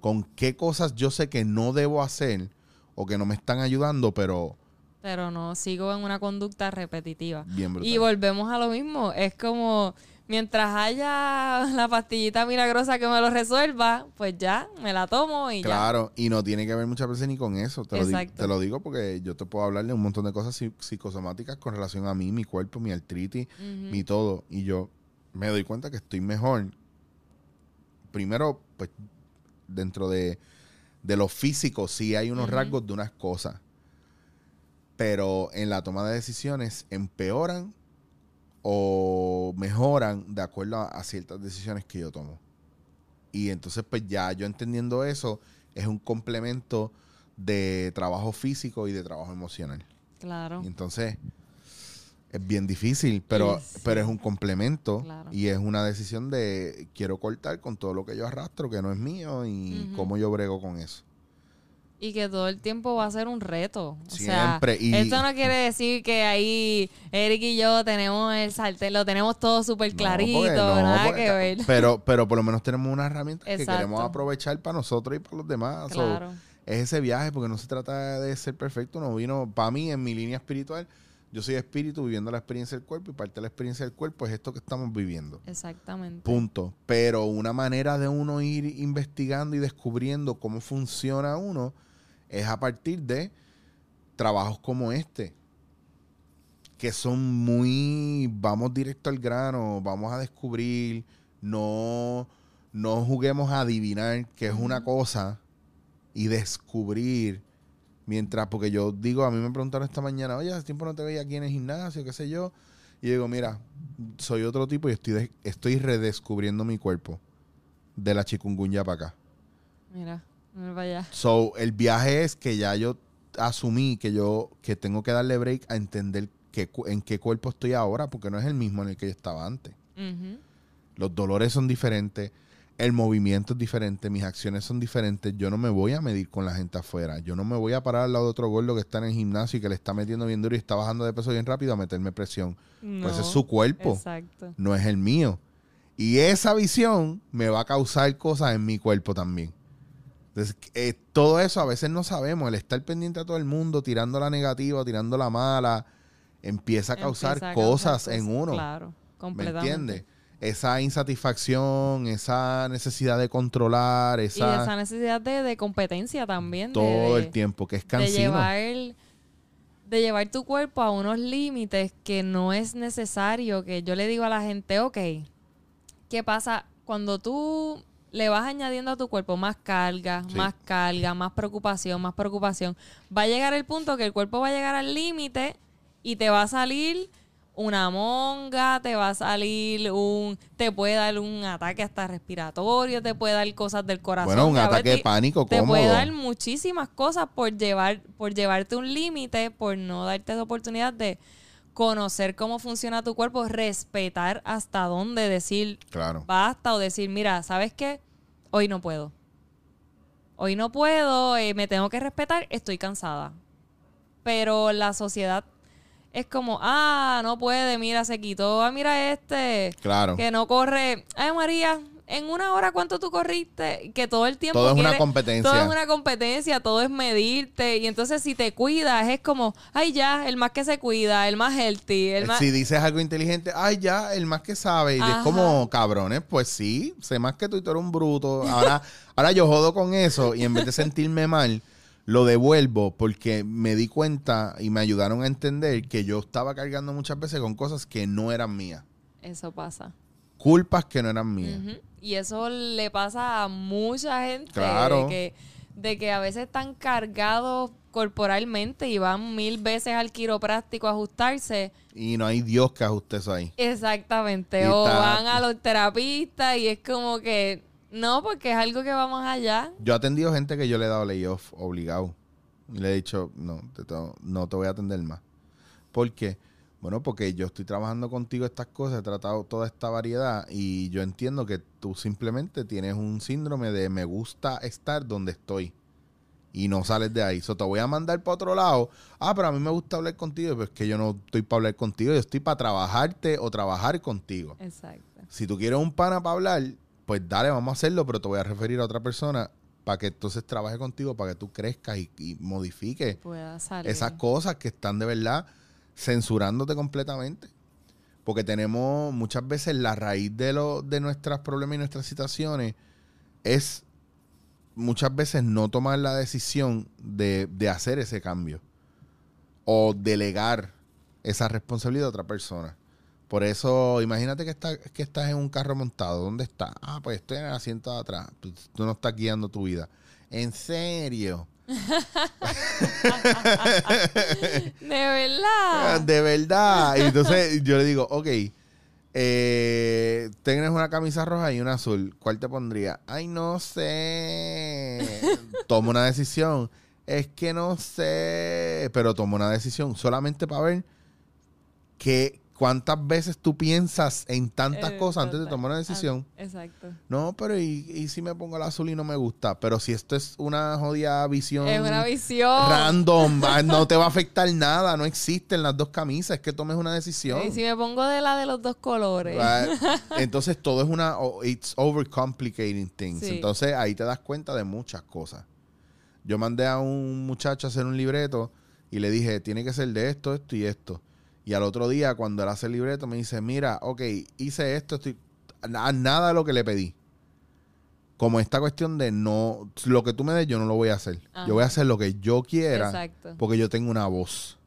Con qué cosas yo sé que no debo hacer o que no me están ayudando, pero Pero no, sigo en una conducta repetitiva. bien. Y volvemos a lo mismo. Es como, mientras haya la pastillita milagrosa que me lo resuelva, pues ya, me la tomo y ya. Claro, y no tiene que ver muchas veces ni con eso. Te lo, Exacto. te lo digo porque yo te puedo hablar de un montón de cosas psi- psicosomáticas con relación a mí, mi cuerpo, mi artritis, mi todo. Y yo me doy cuenta que estoy mejor. Primero, pues, dentro de, de lo físico, sí hay unos rasgos de unas cosas. Pero en la toma de decisiones empeoran o mejoran de acuerdo a, a ciertas decisiones que yo tomo. Y entonces, pues ya yo entendiendo eso, es un complemento de trabajo físico y de trabajo emocional. Claro. Y entonces es bien difícil, pero, sí. pero es un complemento Claro. y es una decisión de quiero cortar con todo lo que yo arrastro, que no es mío, y Ujú. cómo yo brego con eso. Y que todo el tiempo va a ser un reto. O Siempre, Sea, y- Esto no quiere decir que ahí Eric y yo tenemos el sartén, lo tenemos todo súper No, clarito, porque no, nada porque- que ver. [LAUGHS] Pero, pero por lo menos tenemos una herramienta que Exacto. queremos aprovechar para nosotros y para los demás. So, Claro. es ese viaje, porque no se trata de ser perfecto, no vino, para mí, en mi línea espiritual, yo soy espíritu viviendo la experiencia del cuerpo y parte de la experiencia del cuerpo es esto que estamos viviendo. Exactamente. Punto. Pero una manera de uno ir investigando y descubriendo cómo funciona uno es a partir de trabajos como este, que son muy, vamos directo al grano, vamos a descubrir, no, no juguemos a adivinar qué es una cosa y descubrir. Mientras, porque yo digo, a mí me preguntaron esta mañana, oye, hace tiempo no te veía aquí en el gimnasio, qué sé yo. Y yo digo, mira, soy otro tipo y estoy, estoy redescubriendo mi cuerpo de la chikungunya para acá. Mira, allá. So, el viaje es que ya yo asumí que yo que tengo que darle break a entender qué en qué cuerpo estoy ahora, porque no es el mismo en el que yo estaba antes. Los dolores son diferentes, el movimiento es diferente, mis acciones son diferentes. Yo no me voy a medir con la gente afuera. Yo no me voy a parar al lado de otro gordo que está en el gimnasio y que le está metiendo bien duro y está bajando de peso bien rápido a meterme presión. Pues es su cuerpo, Exacto. no es el mío. Y esa visión me va a causar cosas en mi cuerpo también. Entonces, eh, todo eso a veces no sabemos. El estar pendiente a todo el mundo, tirando la negativa, tirando la mala, empieza a causar Empieza a cosas en uno. Claro, ¿Me completamente. entiendes? Esa insatisfacción, esa necesidad de controlar, Y esa, esa necesidad de, de competencia también. de- todo de- el tiempo, que es de cansino. llevar de llevar tu cuerpo a unos límites que no es necesario que yo le digo a la gente, ok, ¿qué pasa cuando tú le vas añadiendo a tu cuerpo más carga, Sí. más carga, más preocupación, más preocupación? Va a llegar el punto que el cuerpo va a llegar al límite y te va a salir una monga, te va a salir un, te puede dar un ataque hasta respiratorio, te puede dar cosas del corazón. Bueno, un ataque de pánico te puede dar muchísimas cosas por llevar, por llevarte un límite, por no darte esa oportunidad de conocer cómo funciona tu cuerpo, respetar hasta dónde decir Claro. basta o decir, mira, ¿sabes qué? Hoy no puedo. Hoy no puedo, eh, me tengo que respetar, estoy cansada. Pero la sociedad es como, ah, no puede, mira, se quitó, ah, mira este, Claro. que no corre. Ay, María, en una hora, ¿cuánto tú corriste? Que todo el tiempo. Todo es una competencia. Todo es una competencia, todo es medirte. Y entonces, si te cuidas, es como, ay, ya, el más que se cuida, el más healthy, el más. Si dices algo inteligente, ay, ya, el más que sabe. Y es como, cabrones, pues sí, sé más que tú y tú eres un bruto. Ahora, [LAUGHS] ahora yo jodo con eso y en vez de sentirme mal, lo devuelvo porque me di cuenta y me ayudaron a entender que yo estaba cargando muchas veces con cosas que no eran mías. Eso pasa. Culpas que no eran mías. Ujú. Y eso le pasa a mucha gente. Claro. De que, de que a veces están cargados corporalmente y van mil veces al quiropráctico a ajustarse. Y no hay Dios que ajuste eso ahí. Exactamente. Y o está- van a los terapistas y es como que no, porque es algo que va más allá. Yo he atendido gente que yo le he dado layoff obligado. Y le he dicho, no, te tengo- no te voy a atender más. ¿Por qué? Bueno, porque yo estoy trabajando contigo estas cosas, he tratado toda esta variedad y yo entiendo que tú simplemente tienes un síndrome de me gusta estar donde estoy y no sales de ahí. Eso te voy a mandar para otro lado. Ah, pero a mí me gusta hablar contigo. Pues que yo no estoy para hablar contigo, yo estoy para trabajarte o trabajar contigo. Exacto. Si tú quieres un pana para hablar, pues dale, vamos a hacerlo, pero te voy a referir a otra persona para que entonces trabaje contigo, para que tú crezcas y, y modifiques esas cosas que están de verdad censurándote completamente. Porque tenemos muchas veces la raíz de, lo, de nuestros problemas y nuestras situaciones es muchas veces no tomar la decisión de, de hacer ese cambio o delegar esa responsabilidad a otra persona. Por eso, imagínate que, está, que estás en un carro montado. ¿Dónde estás? Ah, pues estoy en el asiento de atrás. Tú no estás guiando tu vida. ¿En serio? [LAUGHS] De verdad. De verdad. Y entonces yo le digo, ok, eh, tienes una camisa roja y una azul. ¿Cuál te pondría? Ay, no sé. Tomo una decisión. Es que no sé. Pero tomo una decisión solamente para ver que cuántas veces tú piensas en tantas Eh, cosas antes de tomar una decisión. Ah, exacto. No, pero ¿y, y si me pongo el azul y no me gusta? Pero si esto es una jodida visión Es una visión. random, no te va a [LAUGHS] afectar nada, no existen las dos camisas, es que tomes una decisión. Y si me pongo de la de los dos colores. [LAUGHS] Entonces todo es una, it's overcomplicating things. Sí. Entonces ahí te das cuenta de muchas cosas. Yo mandé a un muchacho a hacer un libreto y le dije, tiene que ser de esto, esto y esto. Y al otro día, cuando él hace el libreto, me dice, mira, ok, hice esto, estoy... na- nada de lo que le pedí. Como esta cuestión de no, lo que tú me des, yo no lo voy a hacer. Ajá. Yo voy a hacer lo que yo quiera Exacto. porque yo tengo una voz.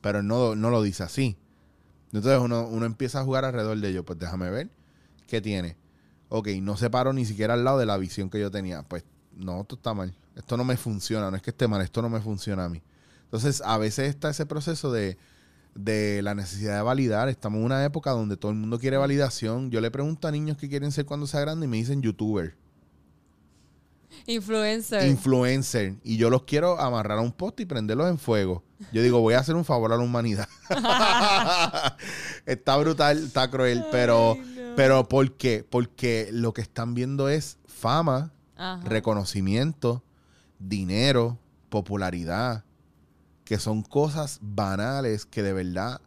Pero él no, no lo dice así. Entonces uno, uno empieza a jugar alrededor de ello. Pues déjame ver qué tiene. Ok, no se paró ni siquiera al lado de la visión que yo tenía. Pues no, esto está mal. Esto no me funciona. No es que esté mal, esto no me funciona a mí. Entonces a veces está ese proceso de, de la necesidad de validar. Estamos en una época donde todo el mundo quiere validación. Yo le pregunto a niños qué quieren ser cuando sea grande y me dicen youtuber. Influencer. influencer y yo los quiero amarrar a un poste y prenderlos en fuego. Yo digo, voy a hacer un favor a la humanidad. [LAUGHS] está brutal, está cruel, pero, Ay, no. pero ¿por qué? Porque lo que están viendo es fama, Ajá. reconocimiento, dinero, popularidad, que son cosas banales que de verdad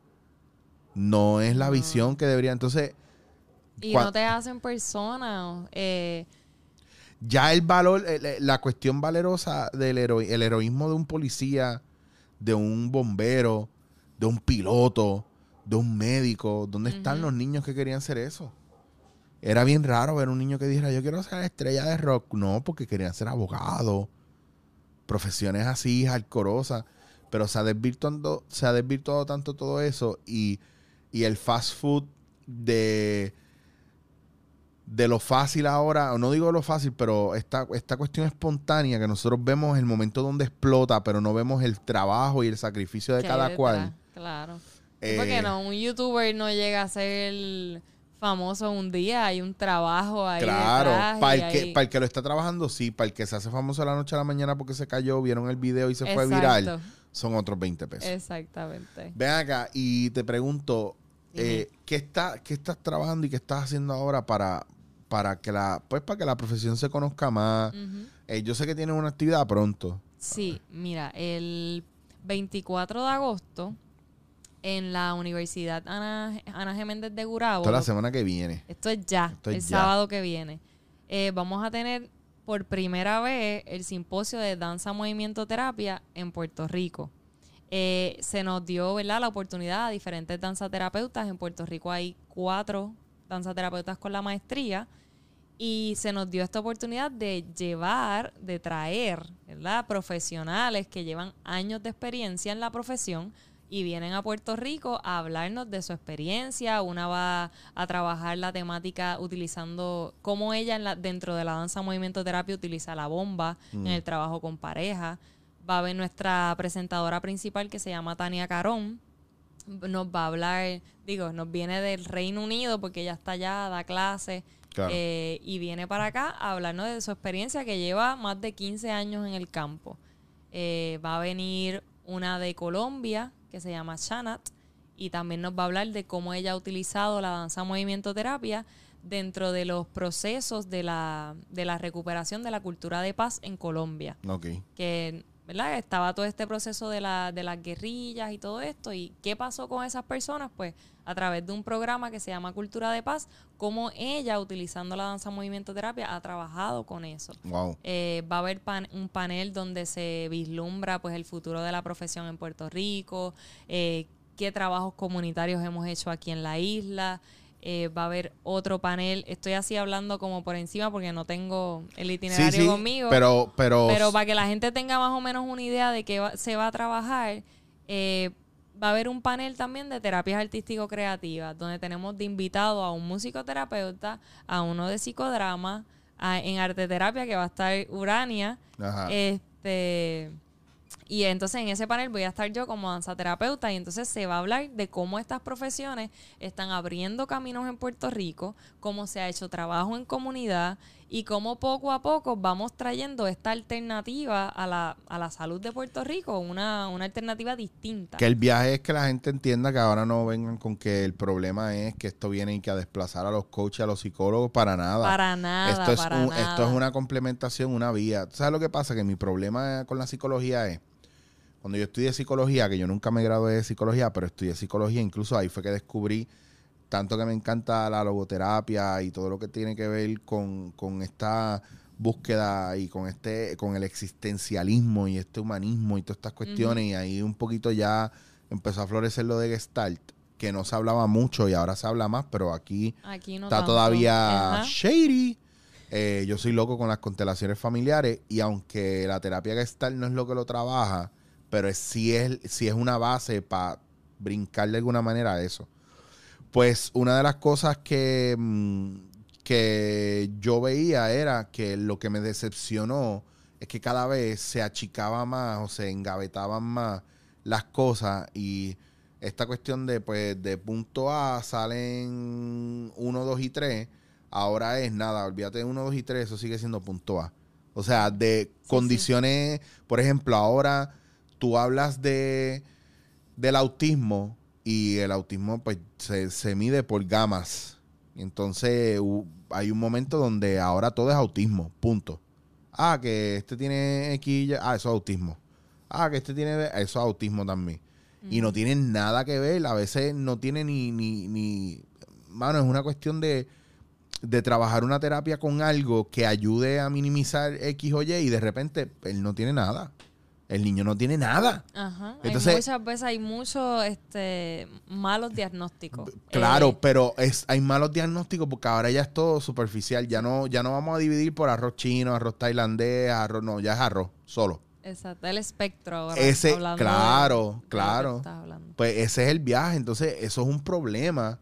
no es la No. visión que debería. Entonces, y no te hacen persona. Eh, ya el valor, el- el- la cuestión valerosa del hero- el heroísmo de un policía, de un bombero, de un piloto, de un médico, ¿dónde están los niños que querían ser eso? Era bien raro ver un niño que dijera, yo quiero ser estrella de rock. No, porque querían ser abogado. Profesiones así, hardcoreosas. Pero se ha desvirtuado, se ha desvirtuado tanto todo eso y, y el fast food de, de lo fácil ahora, o no digo lo fácil, pero esta, esta cuestión espontánea que nosotros vemos el momento donde explota, pero no vemos el trabajo y el sacrificio de que cada cual. Claro. Eh, porque no, un youtuber no llega a ser famoso un día, hay un trabajo ahí. Claro, detrás para el, que, para el que lo está trabajando, sí, para el que se hace famoso de la noche a la mañana porque se cayó, vieron el video y se fue viral, son otros 20 pesos. Exactamente. Ven acá y te pregunto, eh. ¿qué, está, ¿qué estás trabajando y qué estás haciendo ahora para, para que la pues para que la profesión se conozca más? Eh, yo sé que tienes una actividad pronto. Sí, mira, el 24 de agosto en la Universidad Ana, Ana G. Méndez de Gurabo. Toda la semana que viene. Esto es ya, Esto es el ya. sábado que viene. Eh, vamos a tener por primera vez el simposio de danza movimiento terapia en Puerto Rico. Eh, se nos dio ¿verdad? la oportunidad a diferentes danzaterapeutas. En Puerto Rico hay cuatro danzaterapeutas con la maestría. Y se nos dio esta oportunidad de llevar, de traer, ¿verdad? Profesionales que llevan años de experiencia en la profesión y vienen a Puerto Rico a hablarnos de su experiencia. Una va a trabajar la temática utilizando cómo ella en la- dentro de la danza movimiento terapia utiliza la bomba en el trabajo con pareja. Va a ver nuestra presentadora principal que se llama Tania Carón. Nos va a hablar, digo, nos viene del Reino Unido porque ella está allá, da clases. Claro. Eh, y viene para acá a hablarnos de su experiencia que lleva más de 15 años en el campo. Eh, va a venir una de Colombia que se llama Shanat y también nos va a hablar de cómo ella ha utilizado la danza movimiento terapia dentro de los procesos de la, de la recuperación de la cultura de paz en Colombia que ¿verdad? estaba todo este proceso de, la, de las guerrillas y todo esto. ¿Y qué pasó con esas personas? Pues a través de un programa que se llama Cultura de Paz, cómo ella, utilizando la danza movimiento terapia, ha trabajado con eso. Wow. Eh, va a haber pan- un panel donde se vislumbra pues el futuro de la profesión en Puerto Rico, eh, qué trabajos comunitarios hemos hecho aquí en la isla. Eh, va a haber otro panel. Estoy así hablando como por encima porque no tengo el Sí, itinerario sí, conmigo. pero, pero, Pero para que la gente tenga más o menos una idea de qué va- se va a trabajar, eh, va a haber un panel también de terapias artístico-creativas, donde tenemos de invitado a un musicoterapeuta, a uno de psicodrama, a- en arte terapia que va a estar Urania. Ajá. Este. Y entonces en ese panel voy a estar yo como danzaterapeuta y entonces se va a hablar de cómo estas profesiones están abriendo caminos en Puerto Rico, cómo se ha hecho trabajo en comunidad y cómo poco a poco vamos trayendo esta alternativa a la, a la salud de Puerto Rico, una, una alternativa distinta. Que el viaje es que la gente entienda que ahora no vengan con que el problema es que esto viene y que a desplazar a los coaches, a los psicólogos, para nada. Para nada, esto es, para un- nada. esto es una complementación, una vía. ¿Tú ¿Sabes lo que pasa? Que mi problema con la psicología es, cuando yo estudié psicología, que yo nunca me gradué de psicología, pero estudié psicología, incluso ahí fue que descubrí tanto que me encanta la logoterapia y todo lo que tiene que ver con, con esta búsqueda y con este, con el existencialismo y este humanismo y todas estas cuestiones, y ahí un poquito ya empezó a florecer lo de Gestalt, que no se hablaba mucho y ahora se habla más, pero aquí Aquí no está tanto. todavía Ajá. shady. Eh, yo soy loco con las constelaciones familiares y aunque la terapia Gestalt no es lo que lo trabaja, pero es, sí, es, sí es una base para brincar de alguna manera a eso. Pues una de las cosas que, mm, que yo veía era que lo que me decepcionó es que cada vez se achicaba más o se engavetaban más las cosas y esta cuestión de pues de punto A salen 1, 2 y 3, ahora es nada, olvídate de 1, 2 y 3, eso sigue siendo punto A. O sea, de condiciones, por ejemplo, ahora tú hablas de del autismo y el autismo pues se, se mide por gamas. Entonces hay un momento donde ahora todo es autismo, punto. Ah, que este tiene X, ah, eso es autismo. Ah, que este tiene, eso es autismo también. Y no tienen nada que ver, a veces no tiene ni, ni, ni, mano, es una cuestión de, de trabajar una terapia con algo que ayude a minimizar X o Y y de repente él no tiene nada. El niño no tiene nada. Ajá. Entonces- hay muchas veces hay muchos este, malos diagnósticos. Claro, Eh, pero es, hay malos diagnósticos porque ahora ya es todo superficial. Ya no, ya no vamos a dividir por arroz chino, arroz tailandés, arroz, no, ya es arroz, solo. exacto, el espectro ahora. Ese, de- claro, de claro. hablando. Pues ese es el viaje, entonces eso es un problema.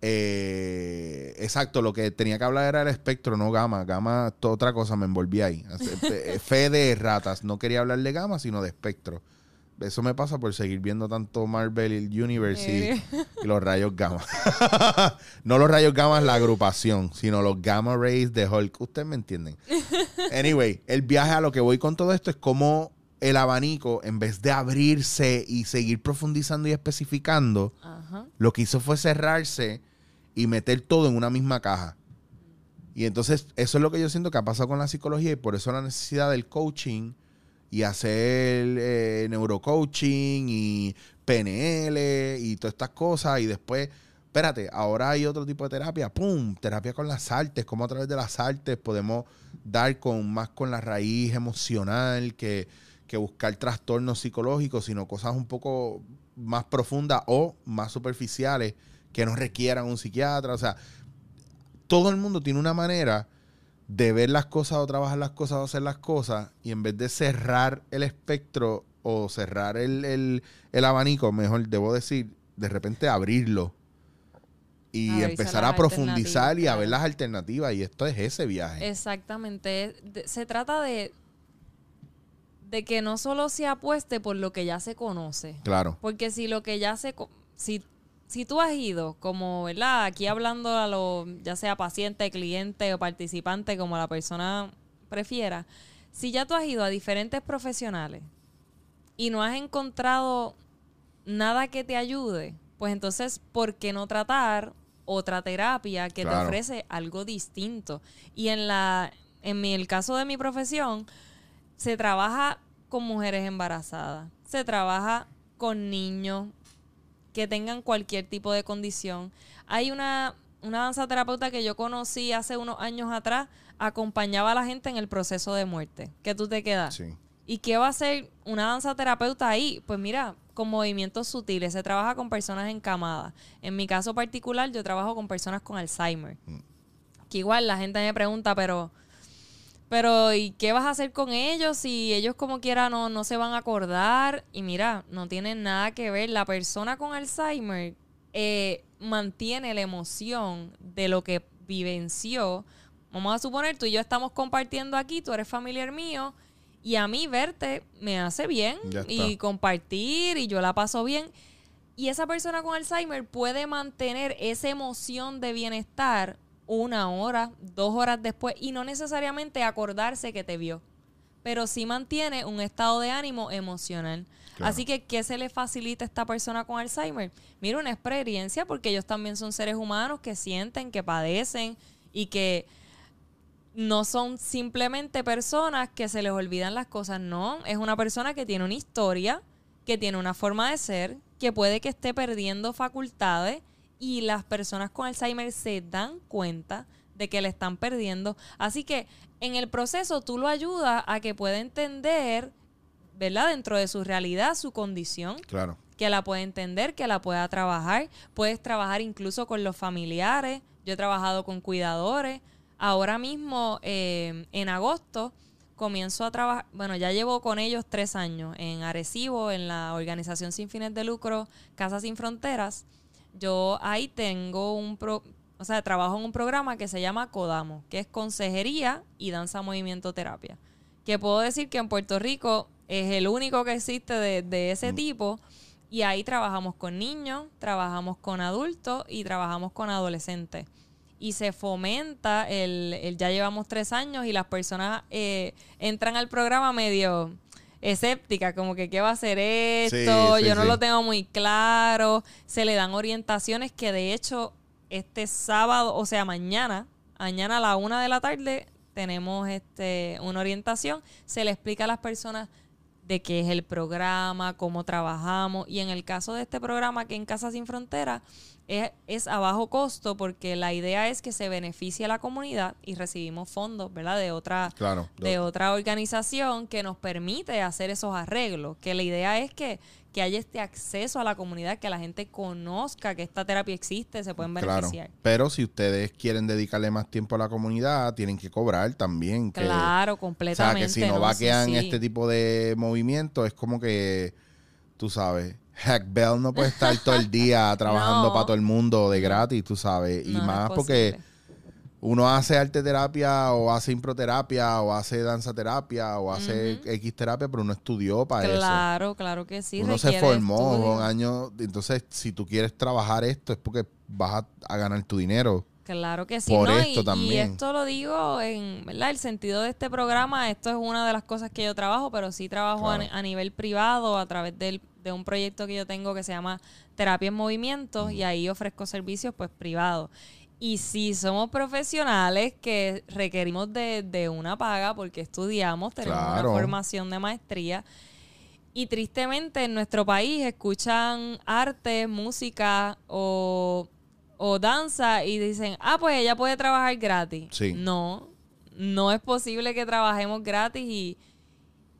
Eh, exacto, lo que tenía que hablar era el espectro, no gama. Gama, toda otra cosa, me envolví ahí. Hace- [LAUGHS] fe- de ratas, no quería hablar de gama, sino de espectro. Eso me pasa por seguir viendo tanto Marvel Universe y, Eh. y los rayos gamma. [LAUGHS] no los rayos gamma la agrupación, sino los gamma rays de Hulk. Ustedes me entienden. [LAUGHS] Anyway, el viaje a lo que voy con todo esto es como el abanico, en vez de abrirse y seguir profundizando y especificando, Ajá. lo que hizo fue cerrarse y meter todo en una misma caja. Y entonces eso es lo que yo siento que ha pasado con la psicología y por eso la necesidad del coaching y hacer eh, neurocoaching y PNL y todas estas cosas y después, espérate, ahora hay otro tipo de terapia, ¡pum! Terapia con las artes, como a través de las artes podemos dar con más con la raíz emocional que, que buscar trastornos psicológicos, sino cosas un poco más profundas o más superficiales que no requieran un psiquiatra. O sea, todo el mundo tiene una manera de ver las cosas o trabajar las cosas o hacer las cosas y en vez de cerrar el espectro o cerrar el, el- el abanico, mejor debo decir, de repente abrirlo y a empezar a profundizar y a ver las alternativas y esto es ese viaje. Exactamente. Se trata de, de que no solo se apueste por lo que ya se conoce. Claro, Porque si lo que ya se... Si, si tú has ido, como, ¿verdad? Aquí hablando a lo, ya sea paciente, cliente o participante, como la persona prefiera. Si ya tú has ido a diferentes profesionales y no has encontrado nada que te ayude, pues entonces, ¿por qué no tratar otra terapia que te ofrece algo distinto? Y en la, en mi, el caso de mi profesión, se trabaja con mujeres embarazadas, se trabaja con niños que tengan cualquier tipo de condición. Hay una, una danza terapeuta que yo conocí hace unos años atrás, acompañaba a la gente en el proceso de muerte. que tú te quedas? sí. ¿Y qué va a hacer una danza terapeuta ahí? Pues mira, con movimientos sutiles. Se trabaja con personas encamadas. En mi caso particular, yo trabajo con personas con Alzheimer. Que igual la gente me pregunta, pero, pero ¿y qué vas a hacer con ellos si ellos como quiera no, no se van a acordar? Y mira, no tienen nada que ver. La persona con Alzheimer eh, mantiene la emoción de lo que vivenció. Vamos a suponer, tú y yo estamos compartiendo aquí, tú eres familiar mío, y a mí verte me hace bien y compartir y yo la paso bien. Y esa persona con Alzheimer puede mantener esa emoción de bienestar una hora, dos horas después y no necesariamente acordarse que te vio, pero sí mantiene un estado de ánimo emocional. Claro. Así que, ¿qué se le facilita a esta persona con Alzheimer? Mira, una experiencia porque ellos también son seres humanos que sienten, que padecen y que no son simplemente personas que se les olvidan las cosas, no, es una persona que tiene una historia, que tiene una forma de ser, que puede que esté perdiendo facultades y las personas con Alzheimer se dan cuenta de que le están perdiendo. Así que en el proceso tú lo ayudas a que pueda entender, ¿verdad? Dentro de su realidad, su condición, Claro. que la pueda entender, que la pueda trabajar. Puedes trabajar incluso con los familiares. Yo he trabajado con cuidadores. Ahora mismo, eh, en agosto, comienzo a trabajar, bueno, ya llevo con ellos tres años en Arecibo, en la organización sin fines de lucro Casa Sin Fronteras. Yo ahí tengo un, pro, o sea, trabajo en un programa que se llama Codamo, que es consejería y danza movimiento terapia. Que puedo decir que en Puerto Rico es el único que existe de, de ese tipo. Y ahí trabajamos con niños, trabajamos con adultos y trabajamos con adolescentes. Y se fomenta, el, el- ya llevamos tres años y las personas eh, entran al programa medio escépticas, como que qué va a ser esto, Sí, sí, yo no sí. lo tengo muy claro. Se le dan orientaciones que de hecho este sábado, o sea, mañana, mañana a la una de la tarde tenemos este una orientación. Se le explica a las personas de qué es el programa, cómo trabajamos. Y en el caso de este programa, que en Casa Sin Frontera, es, es a bajo costo porque la idea es que se beneficie a la comunidad y recibimos fondos, ¿verdad? De otra, Claro. de otra organización que nos permite hacer esos arreglos. Que la idea es que, que haya este acceso a la comunidad, que la gente conozca que esta terapia existe, se pueden Claro. beneficiar. Pero si ustedes quieren dedicarle más tiempo a la comunidad, tienen que cobrar también. que- Claro, O sea, completamente. que si no, Sí, vaquean sí. este tipo de movimiento, es como que, tú sabes, Hack Bell no puede estar todo el día [LAUGHS] trabajando No. para todo el mundo de gratis, tú sabes. y No, más porque uno hace arte terapia o hace improterapia o hace danza terapia o hace Ujú. X terapia, pero uno estudió para eso. Claro, claro que sí. uno se formó estudio. un año. Entonces, si tú quieres trabajar esto, es porque vas a, a ganar tu dinero. Claro que sí, Por ¿no? esto y, también. y esto lo digo en, ¿verdad? El sentido de este programa, esto es una de las cosas que yo trabajo, pero sí trabajo a nivel privado a través del- de un proyecto que yo tengo que se llama Terapia en Movimiento y ahí ofrezco servicios pues privados. Y si somos profesionales que requerimos de, de una paga porque estudiamos, tenemos Claro. una formación de maestría. Y tristemente en nuestro país escuchan arte, música o, o danza y dicen, ah, pues ella puede trabajar gratis. Sí. No, no es posible que trabajemos gratis y,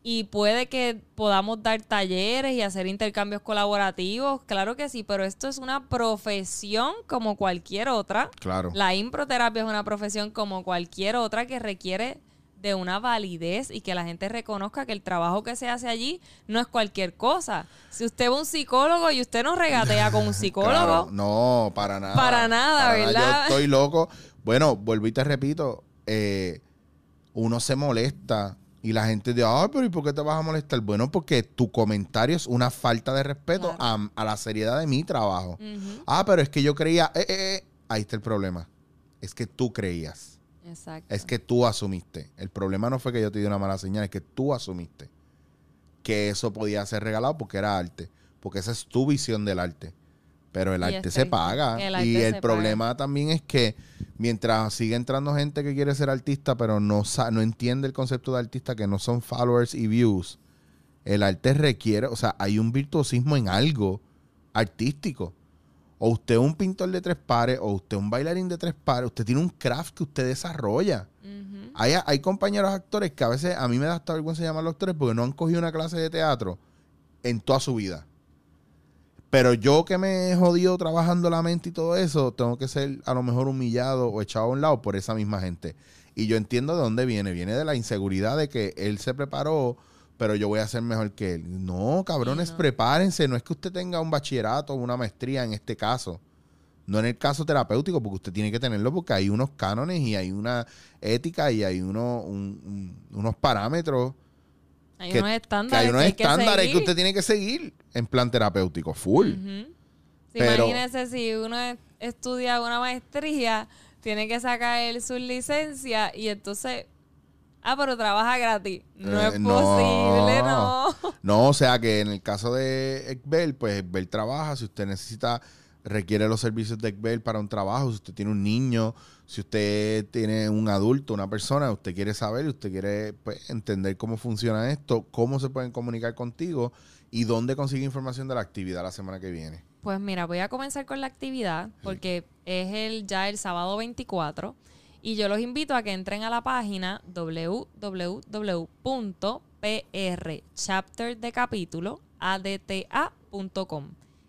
y puede que podamos dar talleres y hacer intercambios colaborativos, claro que sí, pero esto es una profesión como cualquier otra. Claro. La improterapia es una profesión como cualquier otra que requiere de una validez y que la gente reconozca que el trabajo que se hace allí no es cualquier cosa. Si usted va a un psicólogo y usted no regatea con un [LAUGHS] psicólogo, Claro, no, para nada. Para nada, ¿verdad? Yo estoy loco. Bueno, vuelvo y te repito, eh, uno se molesta y la gente dice, ay, pero ¿y por qué te vas a molestar? Bueno, porque tu comentario es una falta de respeto a, a la seriedad de mi trabajo. Ah, pero es que yo creía, eh, eh, eh, ahí está el problema. Es que tú creías. Exacto. Es que tú asumiste. El problema no fue que yo te di una mala señal, es que tú asumiste que eso podía ser regalado porque era arte. Porque esa es tu visión del arte. Pero el arte se paga. El arte y el problema también es que mientras sigue entrando gente que quiere ser artista, pero no, no entiende el concepto de artista, que no son followers y views, el arte requiere, o sea, hay un virtuosismo en algo artístico. O usted es un pintor de tres pares, o usted es un bailarín de tres pares, usted tiene un craft que usted desarrolla. Hay, hay compañeros actores que a veces a mí me da hasta vergüenza llamarlos actores porque no han cogido una clase de teatro en toda su vida. Pero yo que me he jodido trabajando la mente y todo eso, tengo que ser a lo mejor humillado o echado a un lado por esa misma gente. Y yo entiendo de dónde viene. Viene de la inseguridad de que él se preparó, pero yo voy a ser mejor que él. No, cabrones, Sí, no. prepárense. No es que usted tenga un bachillerato o una maestría en este caso. No en el caso terapéutico, porque usted tiene que tenerlo porque hay unos cánones y hay una ética y hay uno, un- un- unos parámetros Hay que, unos que estándares. hay unos hay que estándares que, usted tiene que seguir en plan terapéutico, full. Pero- Imagínese si uno es- estudia una maestría, tiene que sacar el su licencia y entonces, ah, pero trabaja gratis. No Eh, es no. posible, no. No, o sea que en el caso de Ekbel, pues Ekbel trabaja. Si usted necesita, requiere los servicios de Ekbel para un trabajo, si usted tiene un niño, si usted tiene un adulto, una persona, usted quiere saber, usted quiere pues, entender cómo funciona esto, cómo se pueden comunicar contigo y dónde consigue información de la actividad la semana que viene. Pues mira, voy a comenzar con la actividad porque es el ya el sábado 24 Y yo los invito a que entren a la página www.pr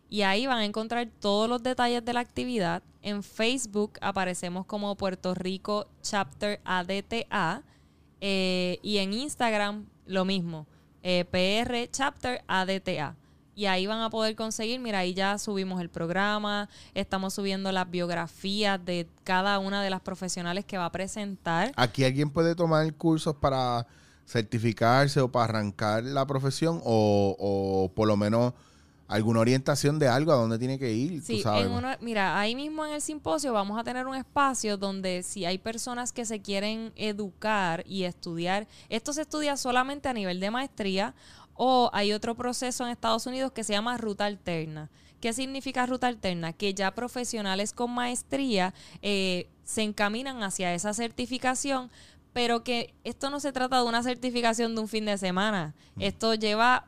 y ahí van a encontrar todos los detalles de la actividad. En Facebook aparecemos como Puerto Rico Chapter ADTA eh, y en Instagram lo mismo, eh, PR Chapter ADTA. Y ahí van a poder conseguir, mira, ahí ya subimos el programa, estamos subiendo las biografías de cada una de las profesionales que va a presentar. Aquí alguien puede tomar cursos para certificarse o para arrancar la profesión o, o por lo menos alguna orientación de algo a dónde tiene que ir. Sí, tú sabes. en uno- mira, ahí mismo en el simposio vamos a tener un espacio donde si hay personas que se quieren educar y estudiar, esto se estudia solamente a nivel de maestría o hay otro proceso en Estados Unidos que se llama ruta alterna. ¿Qué significa ruta alterna? Que ya profesionales con maestría eh, se encaminan hacia esa certificación, pero que esto no se trata de una certificación de un fin de semana. Esto lleva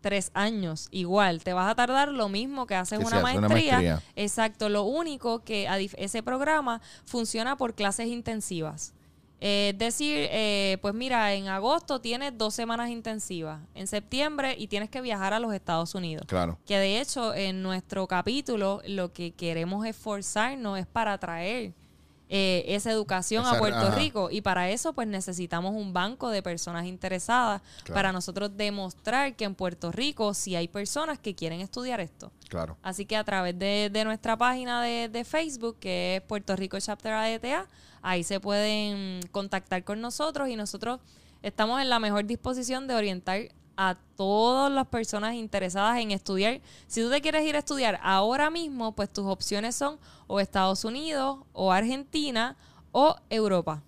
tres años igual. Te vas a tardar lo mismo que haces Que una hace una maestría. maestría. Exacto. Lo único que ese programa funciona por clases intensivas. Eh, Es decir, eh, pues mira, en agosto tienes dos semanas intensivas, en septiembre y tienes que viajar a los Estados Unidos. Claro. Que de hecho en nuestro capítulo lo que queremos esforzarnos es para traer eh, esa educación a Puerto ajá. Rico y para eso pues necesitamos un banco de personas interesadas Claro. para nosotros demostrar que en Puerto Rico sí hay personas que quieren estudiar esto. Claro. Así que a través de, de nuestra página de, de Facebook, que es Puerto Rico Chapter ADTA, ahí se pueden contactar con nosotros y nosotros estamos en la mejor disposición de orientar a todas las personas interesadas en estudiar. Si tú te quieres ir a estudiar ahora mismo, pues tus opciones son o Estados Unidos, o Argentina, o Europa.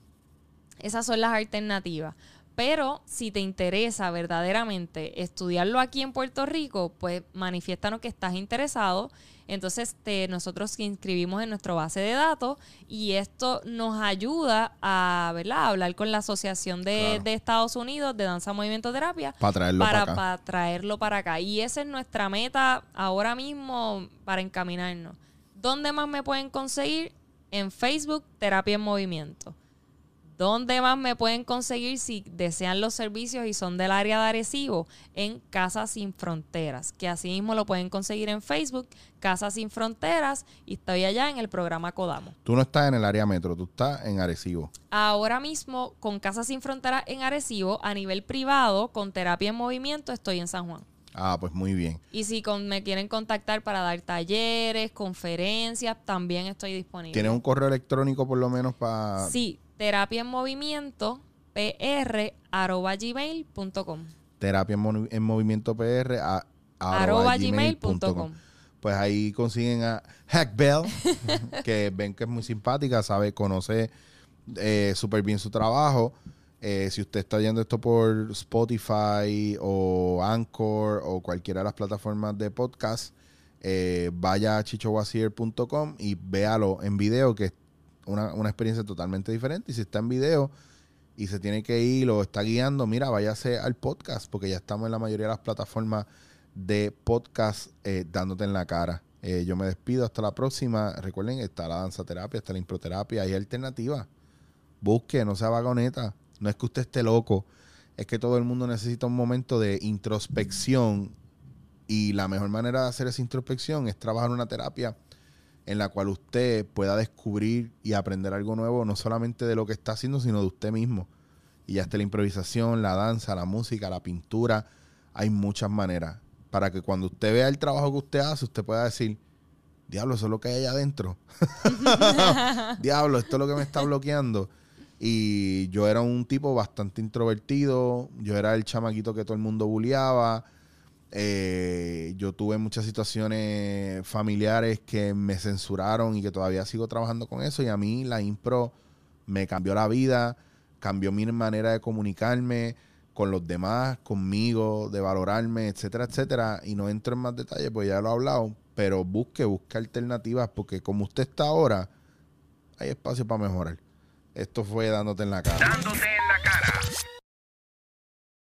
Esas son las alternativas. Pero si te interesa verdaderamente estudiarlo aquí en Puerto Rico, pues manifiéstanos que estás interesado. Entonces te, nosotros inscribimos en nuestra base de datos y esto nos ayuda a, ¿verdad? a hablar con la Asociación de, Claro. de Estados Unidos de Danza Movimiento Terapia Para traerlo para, para acá. para traerlo para acá. Y esa es nuestra meta ahora mismo para encaminarnos. ¿Dónde más me pueden conseguir? En Facebook, Terapia en Movimiento. ¿Dónde más me pueden conseguir si desean los servicios y son del área de Arecibo? En Casa Sin Fronteras, que así mismo lo pueden conseguir en Facebook, Casa Sin Fronteras, y estoy allá en el programa Codamo. Tú no estás en el área metro, tú estás en Arecibo. Ahora mismo, con Casa Sin Fronteras en Arecibo, a nivel privado, con Terapia en Movimiento, estoy en San Juan. Ah, pues muy bien. Y si con- me quieren contactar para dar talleres, conferencias, también estoy disponible. ¿Tienes un correo electrónico por lo menos para... Sí, terapia en movimiento, pr, arroba gmail.com. Terapia en, Movi- en movimiento PR a, Arroba gmail.com. gmail.com. Pues ahí consiguen a Hack Bell, [LAUGHS] que ven que es muy simpática, sabe, conoce eh, súper bien su trabajo. Eh, si usted está oyendo esto por Spotify o Anchor o cualquiera de las plataformas de podcast, eh, vaya a chichowasier.com y véalo en video, que es una, una experiencia totalmente diferente. Y si está en video y se tiene que ir o está guiando, mira, váyase al podcast, porque ya estamos en la mayoría de las plataformas de podcast eh, dándote en la cara. Yo me despido hasta la próxima. Recuerden, está la danza terapia, está la improterapia, hay alternativas. Busque, no sea vagoneta. No es que usted esté loco, es que todo el mundo necesita un momento de introspección y la mejor manera de hacer esa introspección es trabajar una terapia en la cual usted pueda descubrir y aprender algo nuevo, no solamente de lo que está haciendo, sino de usted mismo. Y ya está la improvisación, la danza, la música, la pintura. Hay muchas maneras para que cuando usted vea el trabajo que usted hace, usted pueda decir, diablo, eso es lo que hay allá adentro. [LAUGHS] [LAUGHS] diablo, esto es lo que me está bloqueando. Y yo era un tipo bastante introvertido, yo era el chamaquito que todo el mundo bulleaba. Eh, yo tuve muchas situaciones familiares que me censuraron y que todavía sigo trabajando con eso. Y a mí la impro me cambió la vida, cambió mi manera de comunicarme con los demás, conmigo, de valorarme, etcétera, etcétera. Y no entro en más detalles, pues ya lo he hablado. Pero busque, busque alternativas, porque como usted está ahora, hay espacio para mejorar. Esto fue dándote en la cara.